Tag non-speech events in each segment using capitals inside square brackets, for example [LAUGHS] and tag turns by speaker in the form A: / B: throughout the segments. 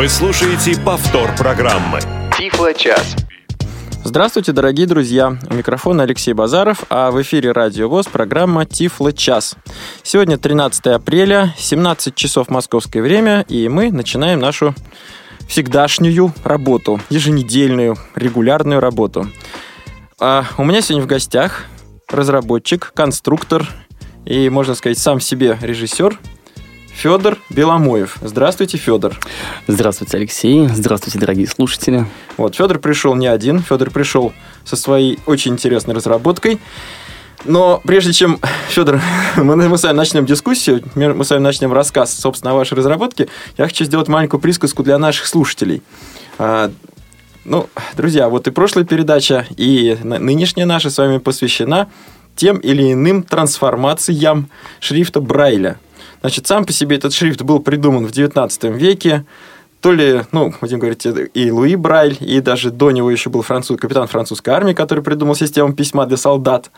A: Вы слушаете повтор программы.
B: Тифло-час.
C: Здравствуйте, дорогие друзья! У микрофона Алексей Базаров, а в эфире Радио ВОЗ программа Тифло час. Сегодня 13 апреля, 17 часов московское время, и мы начинаем нашу всегдашнюю работу, еженедельную, регулярную работу. А у меня сегодня в гостях разработчик, конструктор и, можно сказать, сам себе режиссер Федор Беломоев. Здравствуйте, Федор.
D: Здравствуйте, Алексей. Здравствуйте, дорогие слушатели.
C: Вот, Федор пришел не один. Федор пришел со своей очень интересной разработкой. Но прежде чем, Федор, [LAUGHS] мы, мы с вами начнем дискуссию, мы с вами начнем рассказ, собственно, о вашей разработке, я хочу сделать маленькую присказку для наших слушателей. А, ну, друзья, вот и прошлая передача, и нынешняя наша с вами посвящена тем или иным трансформациям шрифта Брайля – Значит, сам по себе этот шрифт был придуман в XIX веке. То ли, ну, будем говорить, и Луи Брайль, и даже до него еще был француз, капитан французской армии, который придумал систему письма для солдат.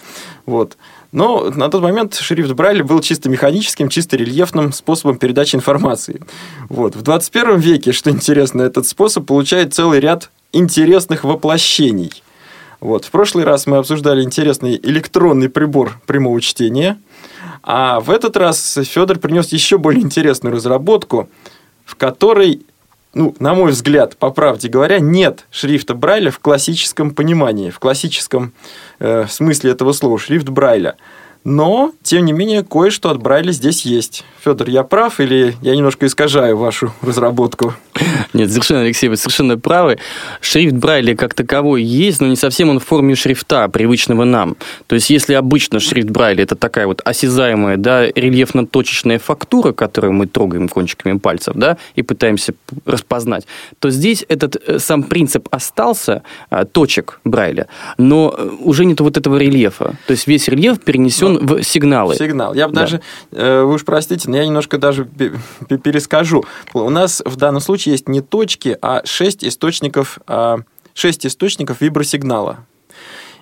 C: Вот. Но на тот момент шрифт Брайля был чисто механическим, чисто рельефным способом передачи информации. Вот. В 21 веке, что интересно, этот способ получает целый ряд интересных воплощений. Вот. В прошлый раз мы обсуждали интересный электронный прибор прямого чтения – а в этот раз Федор принес еще более интересную разработку, в которой, ну, на мой взгляд, по правде говоря, нет шрифта Брайля в классическом понимании, в классическом э, смысле этого слова, шрифт Брайля. Но, тем не менее, кое-что от Брайля здесь есть. Федор, я прав или я немножко искажаю вашу [LAUGHS] разработку? [LAUGHS]
D: Нет, совершенно, Алексей, вы совершенно правы. Шрифт Брайля как таковой есть, но не совсем он в форме шрифта, привычного нам. То есть, если обычно шрифт Брайля это такая вот осязаемая, да, рельефно-точечная фактура, которую мы трогаем кончиками пальцев, да, и пытаемся распознать, то здесь этот э, сам принцип остался, а, точек Брайля, но э, уже нет вот этого рельефа. То есть, весь рельеф перенесен но, в сигналы.
C: Сигнал. Я бы да. даже, э, вы уж простите, но я немножко даже перескажу. У нас в данном случае есть не точки, а шесть источников, а, шесть источников вибросигнала.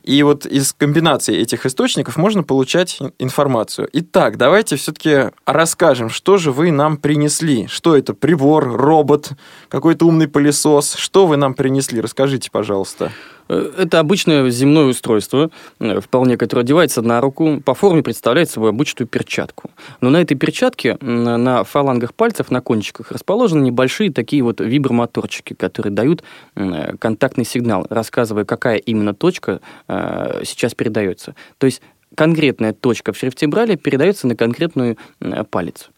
C: И вот из комбинации этих источников можно получать информацию. Итак, давайте все-таки расскажем, что же вы нам принесли. Что это? Прибор, робот, какой-то умный пылесос. Что вы нам принесли? Расскажите, пожалуйста.
D: Э, это обычное земное устройство, э, вполне, которое одевается на руку, по форме представляет собой обычную перчатку. Но на этой перчатке, на фалангах пальцев, на кончиках, расположены небольшие такие вот вибромоторчики, которые дают контактный сигнал, рассказывая, какая именно точка э, сейчас передается. То есть конкретная точка в шрифте Брайля передается на конкретную палец.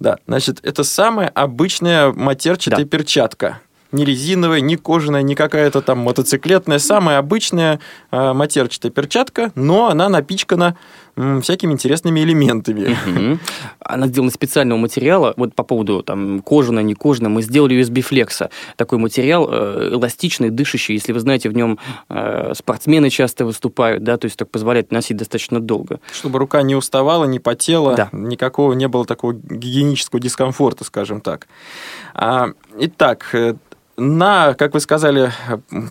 C: Да, значит, это самая обычная матерчатая да. перчатка не резиновая, не кожаная, не какая-то там мотоциклетная, самая обычная э, матерчатая перчатка, но она напичкана м, всякими интересными элементами.
D: Угу. Она сделана из специального материала, вот по поводу там кожаная, не кожаная, мы сделали USB флекса, такой материал э, эластичный, дышащий, если вы знаете, в нем э, спортсмены часто выступают, да, то есть так позволяет носить достаточно долго.
C: Чтобы рука не уставала, не потела, да. никакого не было такого гигиенического дискомфорта, скажем так. А, итак, э, на, как вы сказали,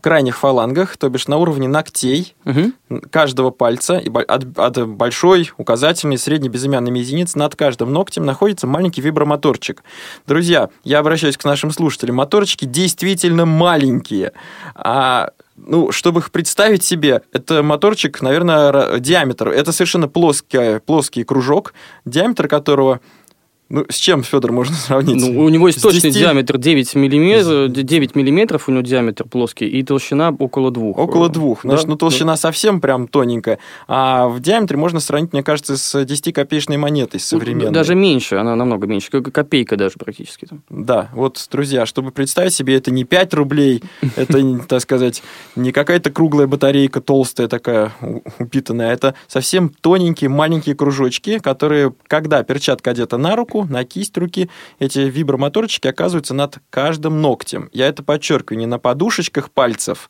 C: крайних фалангах, то бишь на уровне ногтей угу. каждого пальца, и от, от большой, указательной, средней, безымянной мизинец над каждым ногтем находится маленький вибромоторчик. Друзья, я обращаюсь к нашим слушателям. Моторчики действительно маленькие. А ну, чтобы их представить себе, это моторчик, наверное, диаметр. Это совершенно плоский, плоский кружок, диаметр которого ну, с чем, Федор, можно [LAUGHS] сравнить?
D: Ну, у него есть точный 10... диаметр 9 миллиметров, 9 миллиметров у него диаметр плоский, и толщина около двух.
C: Около двух. Да? Значит, ну, толщина да. совсем прям тоненькая. А в диаметре можно сравнить, мне кажется, с 10-копеечной монетой современной.
D: Даже меньше, она намного меньше, как копейка даже практически. Там.
C: Да, вот, друзья, чтобы представить себе, это не 5 рублей, [LAUGHS] это, так сказать, не какая-то круглая батарейка толстая такая, упитанная, это совсем тоненькие, маленькие кружочки, которые, когда перчатка одета на руку, руку, на кисть руки, эти вибромоторчики оказываются над каждым ногтем. Я это подчеркиваю, не на подушечках пальцев,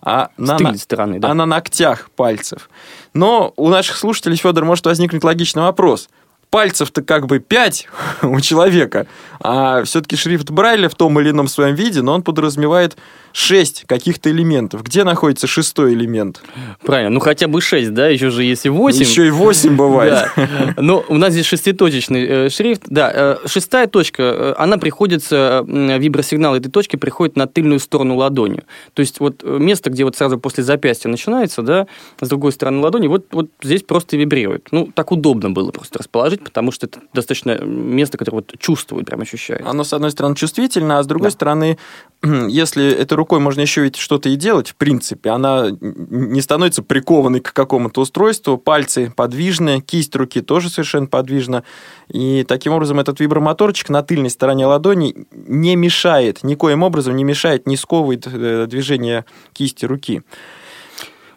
C: а на, на,
D: стороны, да.
C: а на ногтях пальцев. Но у наших слушателей, Федор, может возникнуть логичный вопрос. пальцев-то как бы 5 [LAUGHS] у человека, а все-таки шрифт Брайля в том или ином своем виде, но он подразумевает 6 каких-то элементов. Где находится шестой элемент?
D: Правильно, ну хотя бы 6, да, еще же если 8.
C: Еще и 8 [LAUGHS] бывает.
D: Да. [LAUGHS] Но у нас здесь шеститочечный э, шрифт. Да, э, шестая точка, э, она приходится, вибросигнал этой точки приходит на тыльную сторону ладони. То есть вот место, где вот сразу после запястья начинается, да, с другой стороны ладони, вот, вот здесь просто вибрирует. Ну, так удобно было просто расположить, потому что это достаточно место, которое вот чувствует, прям ощущает.
C: Оно, с одной стороны, чувствительно, а с другой да. стороны, [CLEARS THROAT] если этой рукой можно еще ведь что-то и делать, в принципе, она не становится прикованной к какому-то устройству, пальцы подвижны, кисть руки тоже совершенно подвижна, и таким образом этот вибромоторчик на тыльной стороне ладони не мешает, никоим образом не мешает, не сковывает э, движение кисти руки.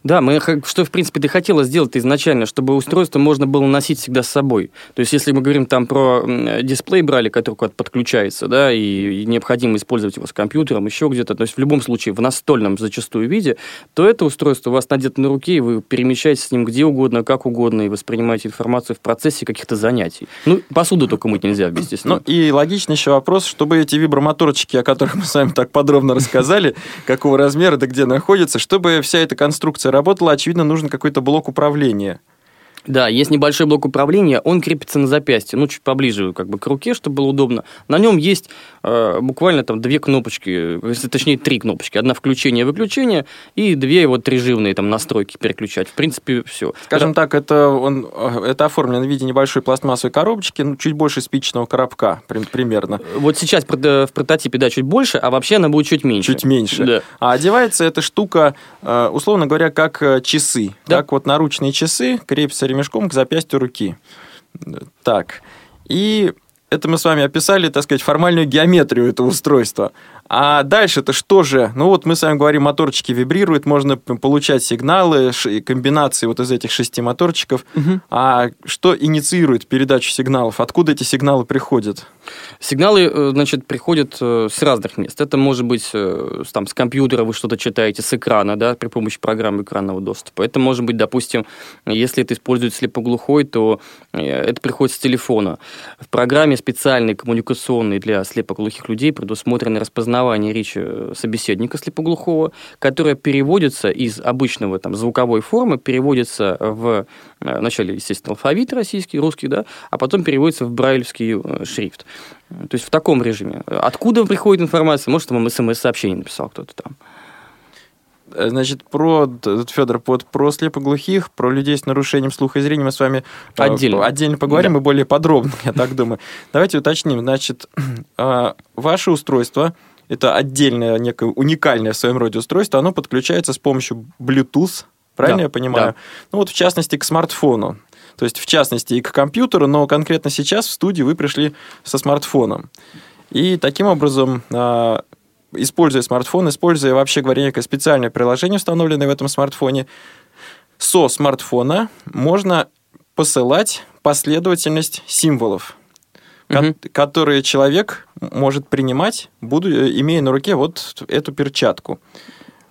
D: Да, мы, что, в принципе, ты хотела сделать изначально, чтобы устройство можно было носить всегда с собой. То есть, если мы говорим там про дисплей брали, который куда-то подключается, да, и, необходимо использовать его с компьютером, еще где-то, то есть, в любом случае, в настольном зачастую виде, то это устройство у вас надето на руке, и вы перемещаетесь с ним где угодно, как угодно, и воспринимаете информацию в процессе каких-то занятий. Ну, посуду только мыть нельзя ним.
C: Ну, и логичный еще вопрос, чтобы эти вибромоторчики, о которых мы с вами так подробно рассказали, [LAUGHS] какого размера, да где находятся, чтобы вся эта конструкция работала, очевидно, нужен какой-то блок управления.
D: Да, есть небольшой блок управления, он крепится на запястье, ну, чуть поближе как бы к руке, чтобы было удобно. На нем есть э, буквально там две кнопочки, точнее, три кнопочки. Одна включение-выключение и две вот режимные там настройки переключать. В принципе, все.
C: Скажем это... так, это, он, э, это оформлено в виде небольшой пластмассовой коробочки, ну, чуть больше спичечного коробка примерно.
D: Вот сейчас в прототипе, да, чуть больше, а вообще она будет чуть меньше.
C: Чуть меньше. Да. А одевается эта штука, э, условно говоря, как э, часы. Да. Как вот наручные часы крепятся ремешком к запястью руки. Так. И это мы с вами описали, так сказать, формальную геометрию этого устройства. А дальше-то что же? Ну вот мы с вами говорим, моторчики вибрируют, можно получать сигналы, комбинации вот из этих шести моторчиков. Угу. А что инициирует передачу сигналов? Откуда эти сигналы приходят?
D: Сигналы, э, значит, приходят э, с разных мест. Это может быть э, там, с компьютера вы что-то читаете, с экрана, да, при помощи программы экранного доступа. Это может быть, допустим, если это использует слепоглухой, то это приходит с телефона. В программе специальной коммуникационной для слепоглухих людей предусмотрены распознавание распознавание речи э, собеседника слепоглухого, которая переводится из обычного там, звуковой формы, переводится в э, вначале, естественно, алфавит российский, русский, да, а потом переводится в брайлевский э, шрифт. То есть в таком режиме. Откуда приходит информация? Может, вам смс-сообщение написал кто-то там.
C: Значит, про, Федор, вот про слепоглухих, про людей с нарушением слуха и зрения мы с вами отдельно, отдельно поговорим да. и более подробно, [LAUGHS] я так думаю. Давайте уточним. Значит, [CLEARS THROAT] ваше устройство это отдельное, некое уникальное в своем роде устройство, оно подключается с помощью Bluetooth, правильно да, я понимаю? Да. Ну вот в частности к смартфону. То есть, в частности, и к компьютеру, но конкретно сейчас в студии вы пришли со смартфоном. И таким образом, а, используя смартфон, используя, вообще говоря, некое специальное приложение, установленное в этом смартфоне, со смартфона можно посылать последовательность символов угу. которые человек может принимать, буду, э, имея на руке вот эту перчатку.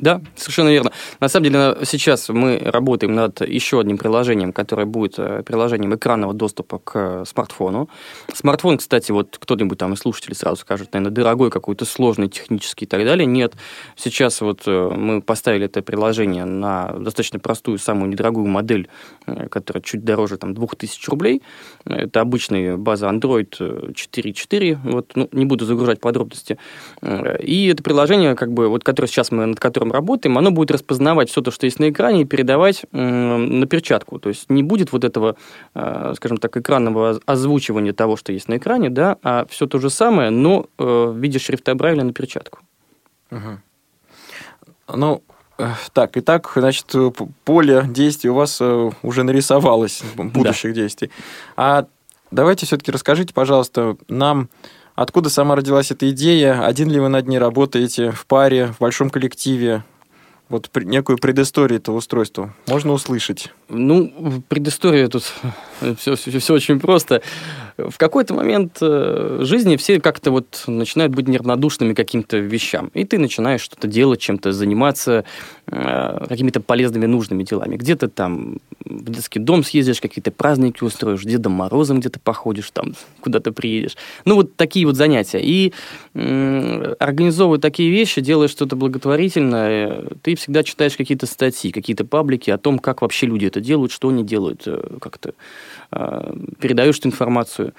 D: Да, совершенно верно. На самом деле сейчас мы работаем над еще одним приложением, которое будет э, приложением экранного доступа к смартфону. Смартфон, кстати, вот кто-нибудь там из слушателей сразу скажет, наверное, дорогой, какой-то сложный, технический и так далее. Нет, сейчас вот э, мы поставили это приложение на достаточно простую, самую недорогую модель, э, которая чуть дороже там 2000 рублей. Это обычная база Android 4.4, вот, ну, не буду загружать подробности. И это приложение, как бы, вот, которое сейчас мы, над которым работаем, оно будет распознавать все то, что есть на экране, и передавать на перчатку. То есть не будет вот этого, э, скажем так, экранного озвучивания того, что есть на экране, да, а все то же самое, но э, в виде шрифта Брайля на перчатку.
C: Угу. Ну, э, так, итак, значит, поле действий у вас уже нарисовалось, будущих да. действий. А давайте все-таки расскажите, пожалуйста, нам Откуда сама родилась эта идея? Один ли вы над ней работаете в паре, в большом коллективе? Вот некую предысторию этого устройства можно услышать?
D: Ну, предыстория тут все, все, все очень просто. В какой-то момент э, жизни все как-то вот начинают быть неравнодушными к каким-то вещам. И ты начинаешь что-то делать, чем-то заниматься, э, какими-то полезными, нужными делами. Где-то там в детский дом съездишь, какие-то праздники устроишь, Дедом Морозом где-то походишь, там куда-то приедешь. Ну, вот такие вот занятия. И э, организовывая такие вещи, делая что-то благотворительное, ты всегда читаешь какие-то статьи, какие-то паблики о том, как вообще люди это делают, что они делают, как-то э, передаешь эту информацию.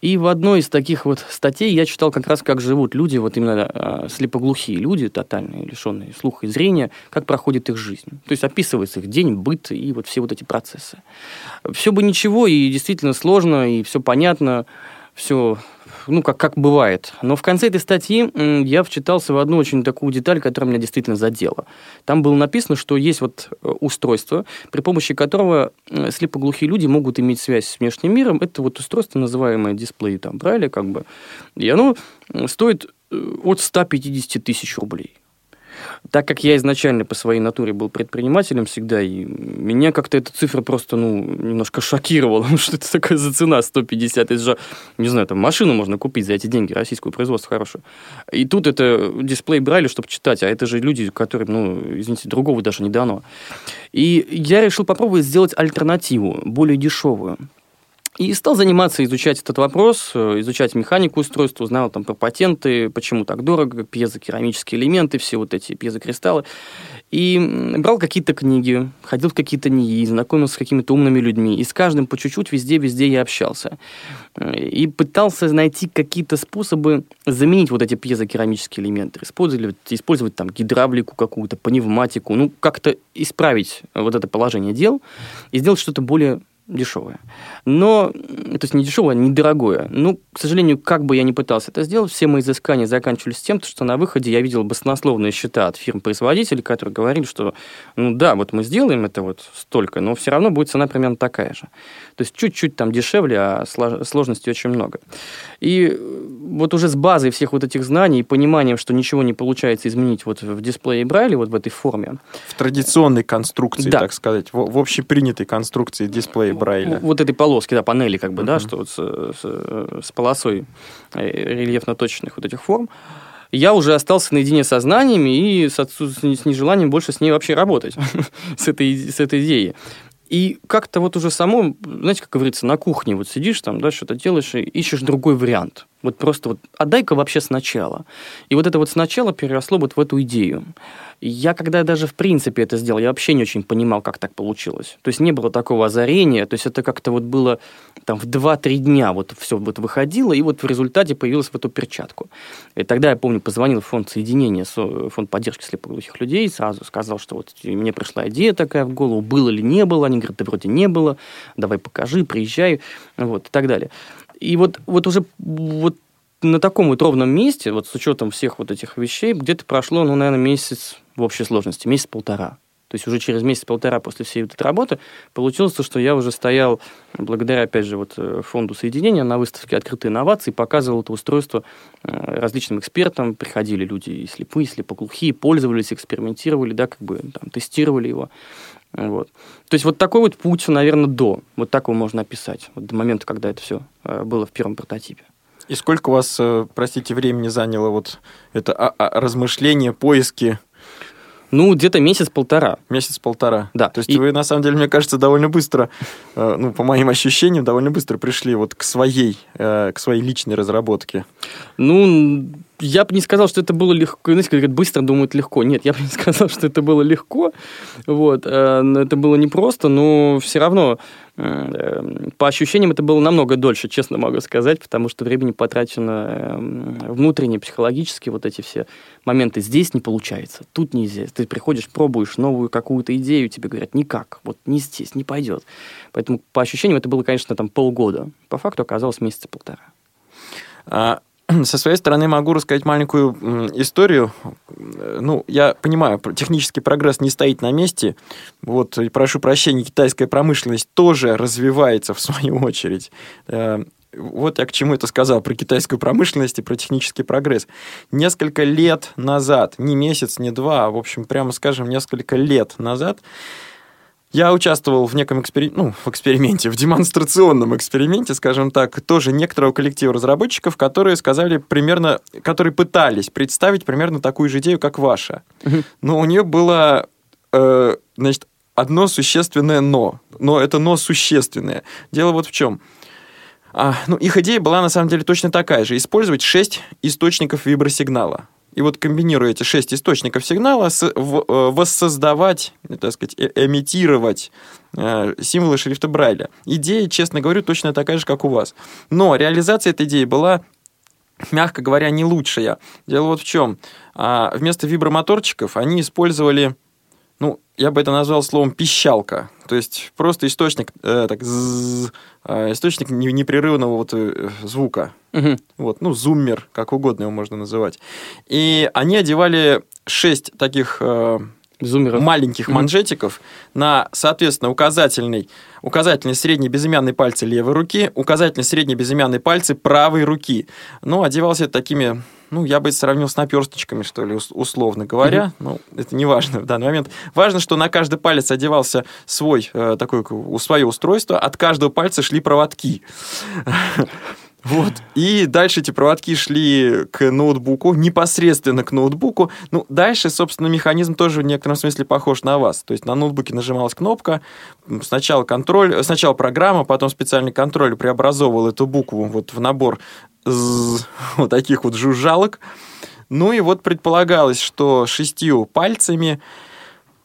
D: И в одной из таких вот статей я читал как раз, как живут люди, вот именно э, слепоглухие люди, тотальные, лишенные слуха и зрения, как проходит их жизнь. То есть описывается их день, быт и вот все вот эти процессы. Все бы ничего, и действительно сложно, и все понятно, все ну, как, как бывает. Но в конце этой статьи я вчитался в одну очень такую деталь, которая меня действительно задела. Там было написано, что есть вот э, устройство, при помощи которого слепоглухие люди могут иметь связь с внешним миром. Это вот устройство, называемое дисплей там, Брайля, как бы. И оно стоит э, от 150 тысяч рублей. Так как я изначально по своей натуре был предпринимателем всегда, и меня как-то эта цифра просто, ну, немножко шокировала. [LAUGHS] Ну, что это такое за цена 150? Это же, не знаю, там машину можно купить за эти деньги, российскую производство хорошее. И тут это дисплей брали, чтобы читать, а это же люди, которым, ну, извините, другого даже не дано. И я решил попробовать сделать альтернативу, более дешевую. И стал заниматься, изучать этот вопрос, э, изучать механику устройства, узнал там про патенты, почему так дорого, пьезокерамические элементы, все вот эти пьезокристаллы. И брал какие-то книги, ходил в какие-то НИИ, знакомился с какими-то умными людьми. И с каждым по чуть-чуть везде-везде я общался. Э, и пытался найти какие-то способы заменить вот эти пьезокерамические элементы. Использовать, использовать там гидравлику какую-то, пневматику. Ну, как-то исправить вот это положение дел и сделать что-то более дешевое. Но, то есть не дешевое, а недорогое. Ну, к сожалению, как бы я ни пытался это сделать, все мои изыскания заканчивались тем, что на выходе я видел баснословные счета от фирм-производителей, которые говорили, что, ну да, вот мы сделаем это вот столько, но все равно будет цена примерно такая же. То есть чуть-чуть там дешевле, а сложностей очень много. И вот уже с базой всех вот этих знаний и пониманием, что ничего не получается изменить вот в дисплее Брайля, вот в этой форме.
C: В традиционной конструкции, да. так сказать, в, в общепринятой конструкции дисплея Брайля.
D: Вот этой полоски, да, панели как бы, uh-huh. да, что вот с, с, с полосой э, рельефно-точечных вот этих форм я уже остался наедине со знаниями и с, с нежеланием больше с ней вообще работать, [LAUGHS] с, этой, с этой идеей. И как-то вот уже само, знаете, как говорится, на кухне вот сидишь там, да, что-то делаешь и ищешь другой вариант. Вот просто вот, отдай-ка вообще сначала. И вот это вот сначала переросло вот в эту идею. Я когда даже в принципе это сделал, я вообще не очень понимал, как так получилось. То есть не было такого озарения, то есть это как-то вот было там в 2-3 дня вот все вот выходило, и вот в результате появилась в эту перчатку. И тогда я помню, позвонил в фонд соединения, фонд поддержки слепоглухих людей, сразу сказал, что вот мне пришла идея такая в голову, было ли не было, они говорят, да вроде не было, давай покажи, приезжай, вот, и так далее. И вот, вот уже вот на таком вот ровном месте, вот с учетом всех вот этих вещей, где-то прошло, ну, наверное, месяц в общей сложности, месяц-полтора. То есть уже через месяц-полтора после всей вот этой работы получилось, что я уже стоял, благодаря, опять же, вот э, фонду соединения на выставке «Открытые инновации», показывал это устройство э, различным экспертам. Приходили люди и слепые, и слепоглухие, пользовались, экспериментировали, да, как бы там, тестировали его. Вот. То есть вот такой вот путь, наверное, до. Вот так его можно описать. Вот до момента, когда это все э, было в первом прототипе.
C: И сколько у вас, простите, времени заняло вот это а, а, размышление, поиски
D: ну, где-то месяц-полтора.
C: Месяц-полтора.
D: Да.
C: То есть и... вы, на самом деле, мне кажется, довольно быстро, э, ну, по моим ощущениям, довольно быстро пришли вот к своей, э, к своей личной разработке.
D: Ну, я бы не сказал, что это было легко. Знаете, говорят, быстро думают легко. Нет, я бы не [LAUGHS] сказал, что это было легко. Вот. Э, это было непросто, но все равно по ощущениям это было намного дольше, честно могу сказать, потому что времени потрачено эм, внутренне, психологически, вот эти все моменты. Здесь не получается, тут нельзя. Ты приходишь, пробуешь новую какую-то идею, тебе говорят, никак, вот не здесь, не пойдет. Поэтому по ощущениям это было, конечно, там полгода. По факту оказалось месяца полтора.
C: А [CLEARS THROAT] со своей стороны могу рассказать маленькую историю. Ну, я понимаю, технический прогресс не стоит на месте. Вот, и прошу прощения, китайская промышленность тоже развивается в свою очередь. Э, вот я к чему это сказал, про китайскую промышленность и про технический прогресс. Несколько лет назад, не месяц, не два, а, в общем, прямо скажем, несколько лет назад, Я участвовал в неком экспери... ну, в эксперименте, в демонстрационном эксперименте, скажем так, тоже некоторого коллектива разработчиков, которые сказали примерно, которые пытались представить примерно такую же идею, как ваша. Но у нее было, э, значит, одно существенное но. Но это но существенное. Дело вот в чем. А, ну, их идея была на самом деле точно такая же. Использовать шесть источников вибросигнала и вот комбинируя эти шесть источников сигнала, э, воссоздавать, так сказать, э, эмитировать э, символы шрифта Брайля. Идея, честно говорю, точно такая же, как у вас. Но реализация этой идеи была мягко говоря, не лучшая. Дело вот в чем. А, вместо вибромоторчиков они использовали ну, я бы это назвал словом пищалка. То есть просто источник, э, так, зз, э, источник непрерывного вот э, звука. Угу. Вот, ну, зуммер, как угодно его можно называть. И они одевали шесть таких э, Зумеров. маленьких угу. манжетиков на, соответственно, указательный, указательный средний безымянный пальцы левой руки, указательный средний безымянный пальцы правой руки. Ну, одевался такими ну, я бы это сравнил с наперсточками, что ли, условно говоря. Mm-hmm. Ну, это не важно в данный момент. Важно, что на каждый палец одевался свой, э, такое, свое устройство, от каждого пальца шли проводки. Вот. И дальше эти проводки шли к ноутбуку, непосредственно к ноутбуку. Ну, дальше, собственно, механизм тоже в некотором смысле похож на вас. То есть на ноутбуке нажималась кнопка, сначала контроль, сначала программа, потом специальный контроль преобразовывал эту букву вот в набор вот таких вот жужжалок. Ну и вот предполагалось, что шестью пальцами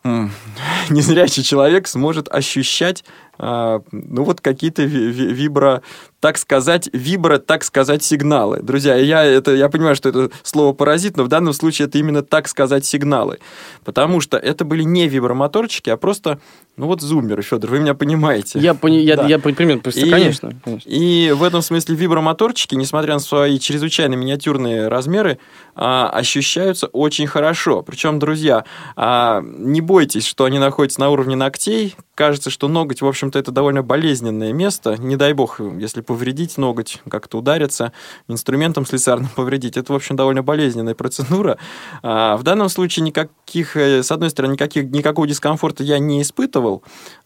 C: незрячий человек сможет ощущать а, ну вот какие-то вибро, так сказать, вибро, так сказать, сигналы. Друзья, я, это, я понимаю, что это слово паразит, но в данном случае это именно так сказать сигналы. Потому что это были не вибромоторчики, а просто, ну вот зумеры, Федор, вы меня понимаете.
D: Я, пони, я, да. я примерно, и, конечно,
C: конечно. И в этом смысле вибромоторчики, несмотря на свои чрезвычайно миниатюрные размеры, а, ощущаются очень хорошо. Причем, друзья, а, не бойтесь, что они находятся на уровне ногтей. Кажется, что ноготь, в общем общем-то, это довольно болезненное место. Не дай бог, если повредить ноготь, как-то удариться, инструментом слесарным [LAUGHS] повредить. Это, в общем, довольно болезненная процедура. А в данном случае никаких, э, с одной стороны, никаких, никакого дискомфорта я не испытывал,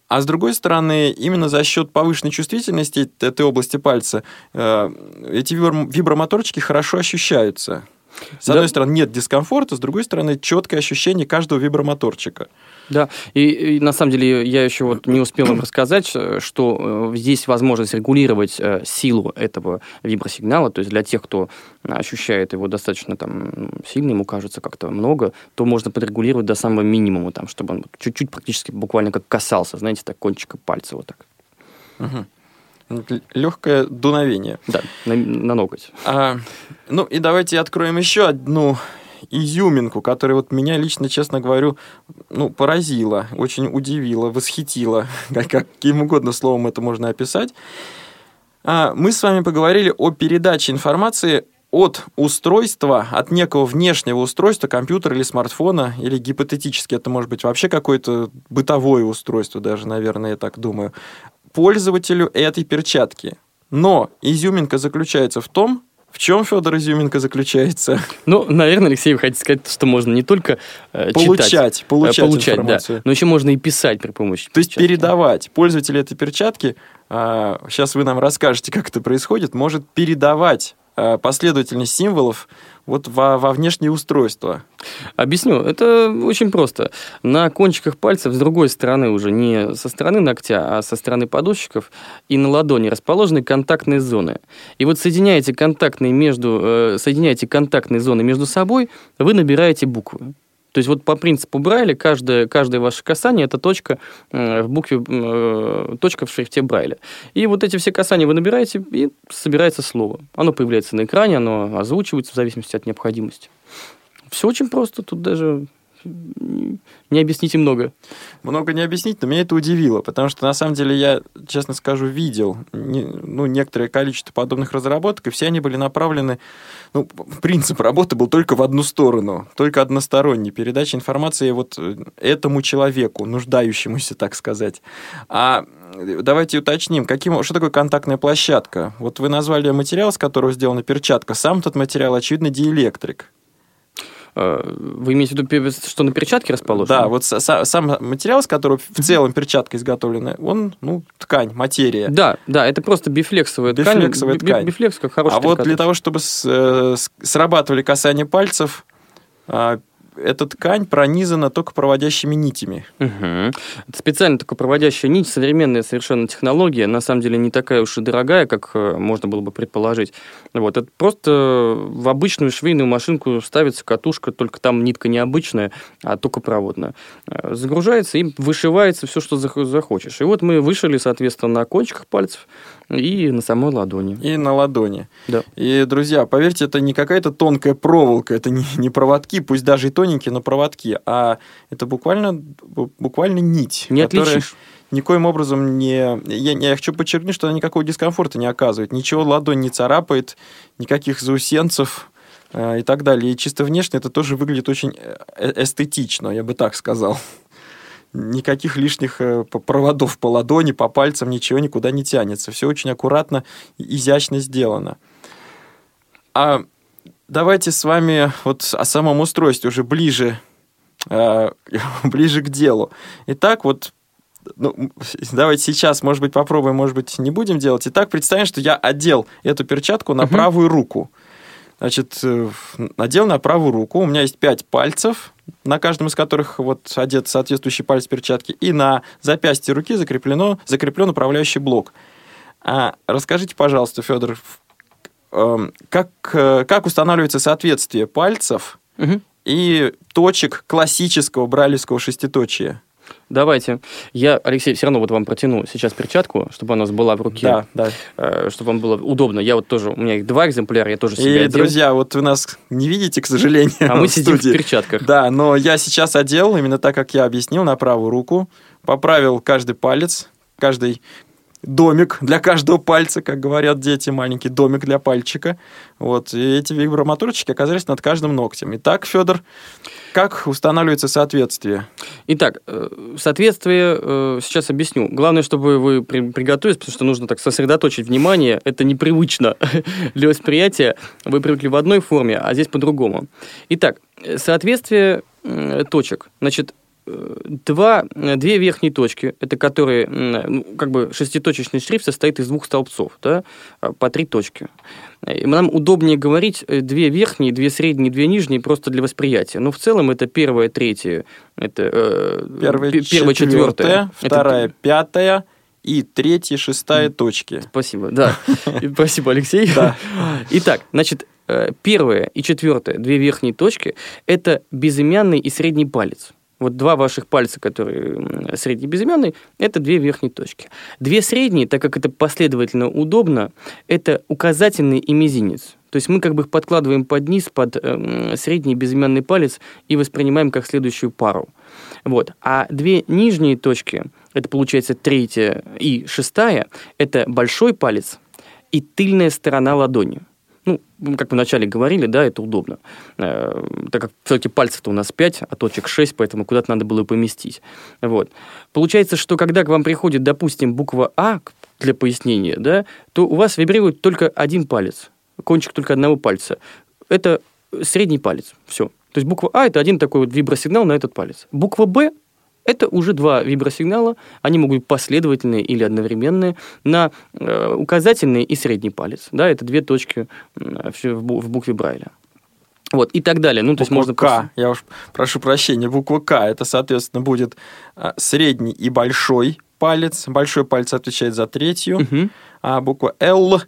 C: а с другой стороны, именно за счет повышенной чувствительности этой области пальца э, эти вибромоторчики хорошо ощущаются. С да. одной стороны, нет дискомфорта, с другой стороны, четкое ощущение каждого вибромоторчика.
D: Да, и, и на самом деле я еще вот не успел вам рассказать, э, что э, здесь возможность регулировать э, силу этого вибросигнала, то есть для тех, кто ощущает его достаточно там сильно, ему кажется как-то много, то можно подрегулировать до самого минимума, там, чтобы он чуть-чуть практически буквально как касался, знаете, так кончика пальца вот так.
C: Угу легкое дуновение.
D: Да, на, на ноготь.
C: А, ну и давайте откроем еще одну изюминку, которая вот меня лично, честно говорю, ну, поразила, очень удивила, восхитила, [LAUGHS] каким угодно словом это можно описать. А, мы с вами поговорили о передаче информации от устройства, от некого внешнего устройства, компьютера или смартфона, или гипотетически это может быть вообще какое-то бытовое устройство, даже, наверное, я так думаю, пользователю этой перчатки. Но изюминка заключается в том, в чем, Федор Изюминка, заключается?
D: Ну, наверное, Алексей, вы хотите сказать, что можно не только
C: э, получать, читать, получать, получать информацию,
D: да, но еще можно и писать при помощи
C: То есть передавать. Пользователь этой перчатки, э, сейчас вы нам расскажете, как это происходит, может передавать э, последовательность символов вот во, во внешнее устройство?
D: Объясню. Это очень просто. На кончиках пальцев с другой стороны уже, не со стороны ногтя, а со стороны подушечков и на ладони расположены контактные зоны. И вот соединяете контактные, между, э, соединяете контактные зоны между собой, вы набираете буквы. То есть вот по принципу Брайля каждое, каждое ваше касание – это точка э, в букве, э, точка в шрифте Брайля. И вот эти все касания вы набираете, и собирается слово. Оно появляется на экране, оно озвучивается в зависимости от необходимости. Все очень просто, тут даже не объясните много.
C: Много не объяснить, но меня это удивило, потому что, на самом деле, я, честно скажу, видел не, ну, некоторое количество подобных разработок, и все они были направлены... Ну, принцип работы был только в одну сторону, только односторонний. Передача информации вот э, этому человеку, нуждающемуся, так сказать. А давайте уточним, каким, что такое контактная площадка? Вот вы назвали материал, с которого сделана перчатка. Сам этот материал, очевидно, диэлектрик.
D: Э, вы имеете в виду, что на перчатке расположено?
C: Да, вот сам материал, из которого в целом перчатка изготовлена, он, ну, ткань, материя.
D: Да, да, это просто бифлексовая ткань.
C: Бифлексовая ткань.
D: Бифлекс, как хороший
C: А вот для того, чтобы э, срабатывали касание пальцев, а, эта ткань пронизана токопроводящими нитями.
D: Угу. Специально токопроводящая нить, современная совершенно технология, на самом деле не такая уж и дорогая, как э, можно было бы предположить. Вот, это просто в обычную швейную машинку ставится катушка, только там нитка не обычная, а токопроводная. Э, загружается и вышивается все, что захочешь. И вот мы вышили, соответственно, на кончиках пальцев и на самой ладони.
C: И на ладони.
D: Да.
C: И, друзья, поверьте, это не какая-то тонкая проволока, это не, не проводки, пусть даже и тоненькие, но проводки, а это буквально, буквально нить.
D: Не отличишь
C: никоим образом не... Я, я хочу подчеркнуть, что она никакого дискомфорта не оказывает. Ничего ладонь не царапает, никаких заусенцев э, и так далее. И чисто внешне это тоже выглядит очень э, эстетично, я бы так сказал никаких лишних э, проводов по ладони, по пальцам, ничего никуда не тянется. Все очень аккуратно и изящно сделано. А давайте с вами вот о самом устройстве уже ближе, э, [LAUGHS] ближе к делу. Итак, вот ну, [LAUGHS] давайте сейчас, может быть, попробуем, может быть, не будем делать. Итак, представим, что я одел эту перчатку на правую руку. Значит, э, надел на правую руку. У меня есть пять пальцев на каждом из которых вот одет соответствующий палец перчатки, и на запястье руки закреплено, закреплен управляющий блок. А расскажите, пожалуйста, Федор, эм, как, э, как устанавливается соответствие пальцев угу. и точек классического брайлевского шеститочия?
D: Давайте. Я, Алексей, все равно вот вам протяну сейчас перчатку, чтобы она у нас была в руке.
C: Да, да.
D: Э, чтобы вам было удобно. Я вот тоже, у меня их два экземпляра, я тоже себе
C: И,
D: одел.
C: друзья, вот вы нас не видите, к сожалению,
D: А мы сидим в перчатках.
C: Да, но я сейчас одел именно так, как я объяснил, на правую руку. Поправил каждый палец, каждый домик для каждого пальца, как говорят дети, маленький домик для пальчика. Вот. И эти вибромоторчики оказались над каждым ногтем. Итак, Федор, как устанавливается соответствие?
D: Итак, э, соответствие э, сейчас объясню. Главное, чтобы вы приготовились, потому что нужно так сосредоточить внимание. Это непривычно [LAUGHS] для восприятия. Вы привыкли в одной форме, а здесь по-другому. Итак, соответствие точек. Значит, два, две верхние точки, это которые, ну, как бы шеститочечный шрифт состоит из двух столбцов, да, по три точки. И нам удобнее говорить э, две верхние, две средние, две нижние просто для восприятия. Но в целом это первое, третье, это
C: э, первое, первое четвертое, вторая, это... пятая, и третья, шестая точки.
D: Спасибо, да. [LAUGHS] Спасибо, Алексей. [LAUGHS] Итак, значит, э, первое и четвертое, две верхние точки, это безымянный и средний палец. Вот два ваших пальца, которые средний безымянный, это две верхние точки. Две средние, так как это последовательно удобно, это указательный и мизинец. То есть мы как бы их подкладываем под низ, под э, средний безымянный палец и воспринимаем как следующую пару. Вот. А две нижние точки, это получается третья и шестая, это большой палец и тыльная сторона ладони ну, как мы вначале говорили, да, это удобно. Э, так как все-таки пальцев-то у нас 5, а точек 6, поэтому куда-то надо было поместить. Вот. Получается, что когда к вам приходит, допустим, буква А для пояснения, да, то у вас вибрирует только один палец, кончик только одного пальца. Это средний палец, все. То есть буква А – это один такой вот вибросигнал на этот палец. Буква Б это уже два вибросигнала, они могут быть последовательные или одновременные, на э, указательный и средний палец. Да, это две точки э, в, в букве Брайля. Вот, и так далее. Ну,
C: то есть можно... К, я уж прошу прощения, буква К, это, соответственно, будет э, средний и большой палец. Большой палец отвечает за третью, угу. а буква Л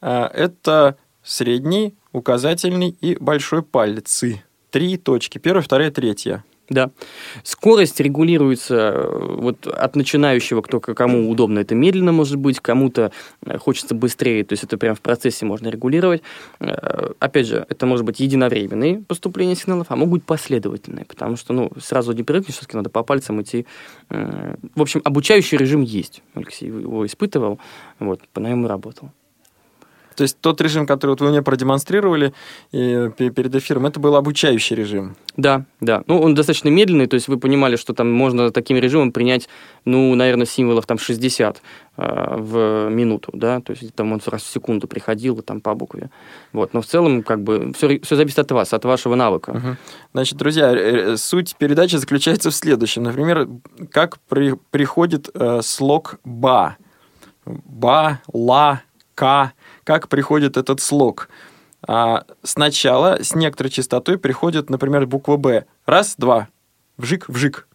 C: э, это средний, указательный и большой пальцы. Три точки. Первая, вторая, третья.
D: Да. Скорость регулируется э, вот от начинающего, кто кому удобно, это медленно может быть, кому-то э, хочется быстрее, то есть это прямо в процессе можно регулировать. Э, опять же, это может быть единовременные поступления сигналов, а могут быть последовательные, потому что ну, сразу не привыкнешь, все-таки надо по пальцам идти. В общем, обучающий режим есть. Алексей его испытывал, вот, по нему работал.
C: То есть тот режим, который вот вы мне продемонстрировали пе- перед эфиром, это был обучающий режим.
D: Да, да. Ну, он достаточно медленный, то есть вы понимали, что там можно таким режимом принять, ну, наверное, символов там 60 э, в минуту, да, то есть там он раз в секунду приходил там по букве. Вот, но в целом как бы все, все зависит от вас, от вашего навыка.
C: Мгм. Значит, друзья, э, э, суть передачи заключается в следующем. Например, как при- приходит э, слог «ба». «Ба», «ла», «ка». Как приходит этот слог? А, сначала с некоторой частотой приходит, например, буква «б». Раз, два. Вжик, вжик.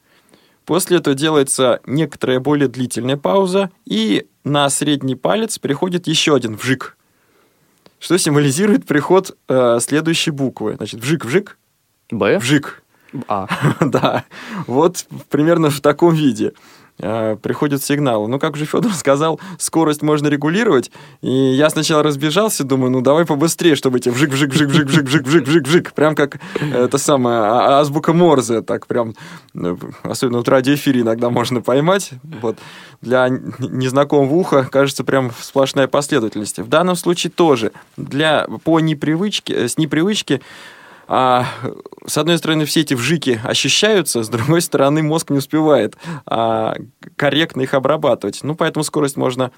C: После этого делается некоторая более длительная пауза, и на средний палец приходит еще один вжик, что символизирует приход э, следующей буквы. Значит, вжик-вжик,
D: Б?
C: вжик.
D: А. [LAUGHS]
C: Да, вот примерно в таком виде э, приходит сигнал. Ну, как уже Федор [LAUGHS] сказал, скорость можно регулировать. И я сначала разбежался, думаю, ну давай побыстрее, чтобы эти вжик, вжик, вжик, вжик, вжик, вжик, вжик, вжик, вжик. Прям как э, это самое а- азбука Морзе, так прям, э, особенно в радиоэфире иногда можно поймать. Вот. Для незнакомого уха кажется прям сплошная последовательность. В данном случае тоже. Для, по непривычке, э, с непривычки а, с одной стороны, все эти вжики ощущаются, с другой стороны, мозг не успевает а, корректно их обрабатывать. Ну, поэтому скорость можно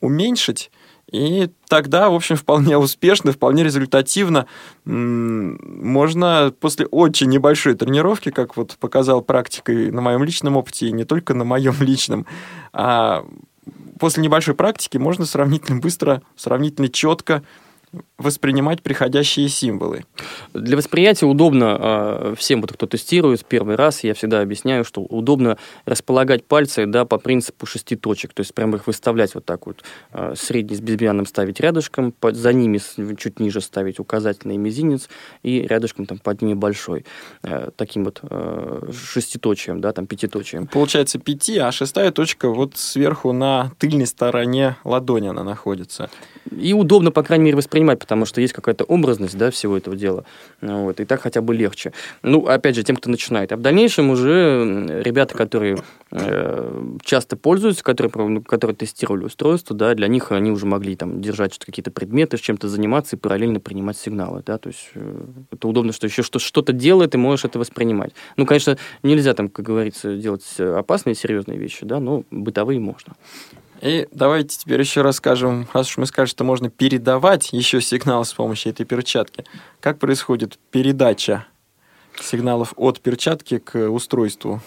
C: уменьшить, и тогда, в общем, вполне успешно, вполне результативно можно после очень небольшой тренировки, как вот показал практикой на моем личном опыте, и не только на моем [LAUGHS] личном, а после небольшой практики можно сравнительно быстро, сравнительно четко воспринимать приходящие символы.
D: Для восприятия удобно э, всем, вот, кто тестирует первый раз, я всегда объясняю, что удобно располагать пальцы да, по принципу шести точек, то есть прямо их выставлять вот так вот, э, средний с безымянным ставить рядышком, под, за ними чуть ниже ставить указательный мизинец, и рядышком там под ними большой, э, таким вот шеститочием, да, там пятиточием.
C: Получается пяти, а шестая точка вот сверху на тыльной стороне ладони она находится.
D: И удобно, по крайней мере, воспринимать, потому что есть какая-то образность да, всего этого дела. Ну, Вот, и так хотя бы легче. Ну, опять же, тем, кто начинает. А в дальнейшем уже ребята, которые э, часто пользуются, которые, ну, которые тестировали устройство, да, для них они уже могли там держать какие-то предметы, чем-то заниматься и параллельно принимать сигналы. Да? То есть э, это удобно, что еще что- что-то делает, и можешь это воспринимать. Ну, конечно, нельзя там, как говорится, делать э, опасные, серьезные вещи, да, но бытовые можно.
C: И давайте теперь еще расскажем, раз уж мы скажем, что можно передавать еще сигнал с помощью этой перчатки. Как происходит передача сигналов от перчатки к устройству?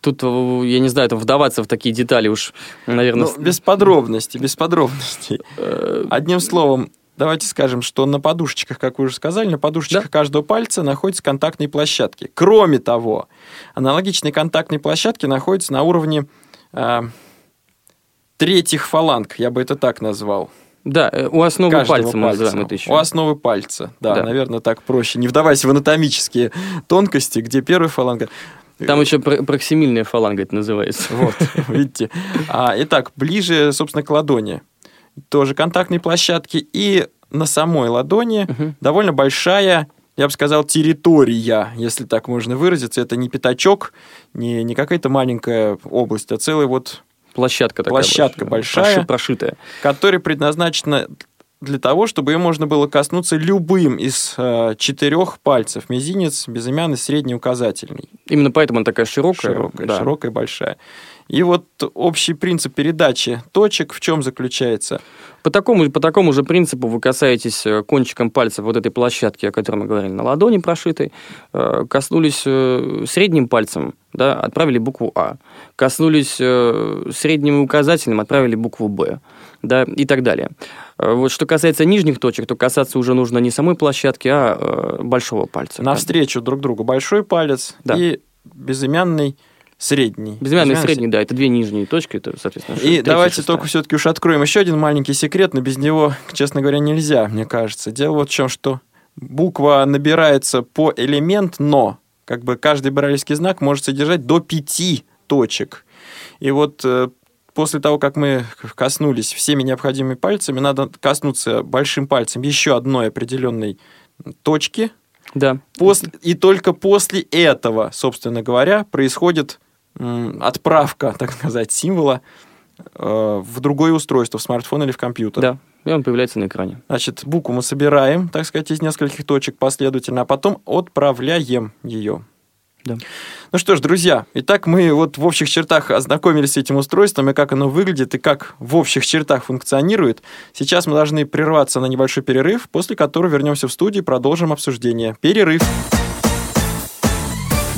D: Тут, э, я не знаю, там вдаваться в такие детали уж, наверное...
C: Ну, без подробностей, без подробностей.
D: э,
C: Одним словом, давайте скажем, что на подушечках, как вы уже сказали, на подушечках
D: Да.
C: каждого пальца находятся контактные площадки. Кроме того, аналогичные контактные площадки находятся на уровне а, третьих фаланг, я бы это так назвал.
D: Да, э, у основы
C: Каждого
D: пальца мы называем это еще.
C: У основы пальца, да,
D: Да.
C: наверное, так проще. Не вдавайся в анатомические тонкости, где первая фаланга.
D: Там еще про- проксимильная фаланга это называется.
C: Вот, [LAUGHS] видите. А, итак, ближе, собственно, к ладони. Тоже контактные площадки. И на самой ладони
D: Мгм.
C: довольно большая, я бы сказал, территория, если так можно выразиться. Это не пятачок, не, не какая-то маленькая область, а целая вот,
D: Площадка такая.
C: Площадка большая.
D: проши- Прошитая.
C: которая предназначена для того, чтобы ее можно было коснуться любым из э, четырех пальцев. Мизинец, безымянный, средний, указательный.
D: Именно поэтому она такая широкая.
C: Широкая,
D: да.
C: широкая, большая. И вот общий принцип передачи точек в чем заключается?
D: По такому, по такому же принципу вы касаетесь э, кончиком пальца вот этой площадки, о которой мы говорили, на ладони прошитой, э, коснулись э, средним пальцем, да, отправили букву А, коснулись средним и указательным, отправили букву Б, да, и так далее. Вот что касается нижних точек, то касаться уже нужно не самой площадки, а большого пальца.
C: Навстречу друг другу большой палец
D: Да.
C: и безымянный средний.
D: Безымянный и
C: Безымянный
D: средний, да, это две нижние точки, это, соответственно,
C: И
D: третья,
C: давайте
D: шестая.
C: только все-таки уж откроем еще один маленький секрет, но без него, честно говоря, нельзя, мне кажется. Дело вот в чем, что буква набирается по элемент, но как бы каждый брайлевский знак может содержать до пяти точек. И вот э, после того, как мы коснулись всеми необходимыми пальцами, надо коснуться большим пальцем еще одной определенной точки,
D: Да.
C: После, и только после этого, собственно говоря, происходит отправка, [LAUGHS] так сказать, символа э, в другое устройство, в смартфон или в компьютер.
D: Да, и он появляется на экране.
C: Значит, букву мы собираем, так сказать, из нескольких точек последовательно, а потом отправляем ее.
D: Да.
C: Ну что ж, друзья, итак, мы вот в общих чертах ознакомились с этим устройством и как оно выглядит, и как в общих чертах функционирует. Сейчас мы должны прерваться на небольшой перерыв, после которого вернемся в студию и продолжим обсуждение. Перерыв.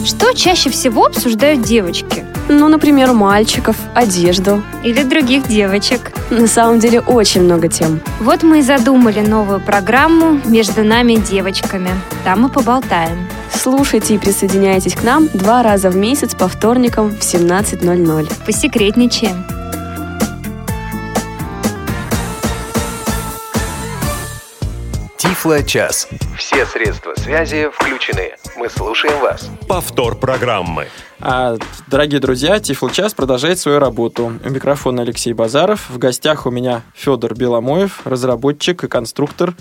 B: Что чаще всего обсуждают девочки?
E: Ну, например, мальчиков, одежду.
B: Или других девочек?
E: На самом деле очень много тем.
B: Вот мы и задумали новую программу «Между нами девочками». Там мы поболтаем.
E: Слушайте и присоединяйтесь к нам два раза в месяц по вторникам в 17.00.
B: Посекретничаем.
F: Тифло-час. Все средства связи включены. Мы слушаем вас.
A: Повтор программы.
C: А, дорогие друзья, Тифл час продолжает свою работу. У микрофона Алексей Базаров. В гостях у меня Федор Беломоев, разработчик и конструктор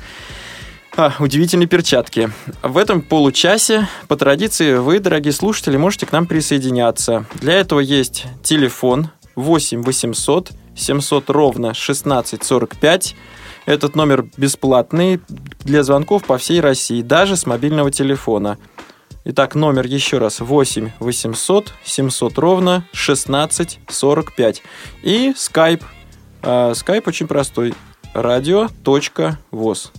C: а, удивительной перчатки. В этом получасе, по традиции, вы, дорогие слушатели, можете к нам присоединяться. Для этого есть телефон 8 800 700 ровно 1645. Этот номер бесплатный для звонков по всей России, даже с мобильного телефона. Итак, номер еще раз 8 800 700 ровно 1645. И скайп. Скайп очень простой. Radio.voz.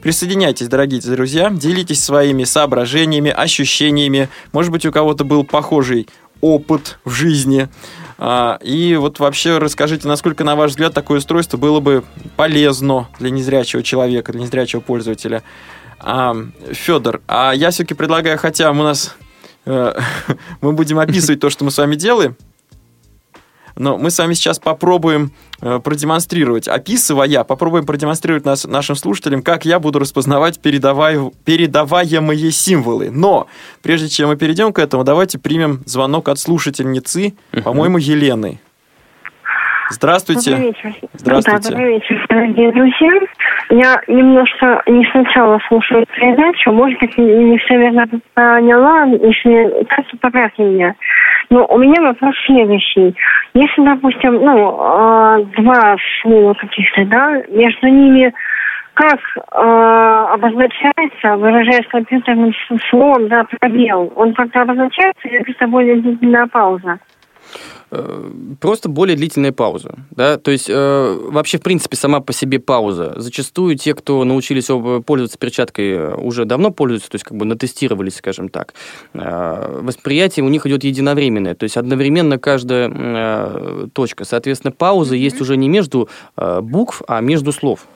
C: Присоединяйтесь, дорогие друзья, делитесь своими соображениями, ощущениями. Может быть, у кого-то был похожий опыт в жизни. А, И вот вообще расскажите, насколько, на ваш взгляд, такое устройство было бы полезно для незрячего человека, для незрячего пользователя. А, Федор, а я все-таки предлагаю, хотя у нас э, [LAUGHS] мы будем описывать то, что мы с вами делаем, но мы с вами сейчас попробуем э, продемонстрировать, описывая, попробуем продемонстрировать нас, нашим слушателям, как я буду распознавать передавай, передаваемые символы. Но прежде чем мы перейдем к этому, давайте примем звонок от слушательницы, по-моему, Елены. Здравствуйте.
G: Добрый вечер.
C: Здравствуйте.
G: Да, добрый вечер, дорогие друзья. Я немножко не сначала слушаю передачу, может быть, не, все верно поняла, если так, то поправьте меня. Но у меня вопрос следующий. Если, допустим, ну, э, два слова каких-то, да, между ними как э, обозначается, выражаясь компьютерным словом, да, пробел, он как-то обозначается или это более длительная пауза?
D: Э, Просто более длительная пауза. Да? То есть, э, вообще, в принципе, сама по себе пауза. Зачастую те, кто научились пользоваться перчаткой, э, уже давно пользуются, то есть, как бы натестировались, скажем так. Э, Восприятие у них идет единовременное, то есть, одновременно каждая э, точка. Соответственно, пауза есть уже не между букв, а между слов.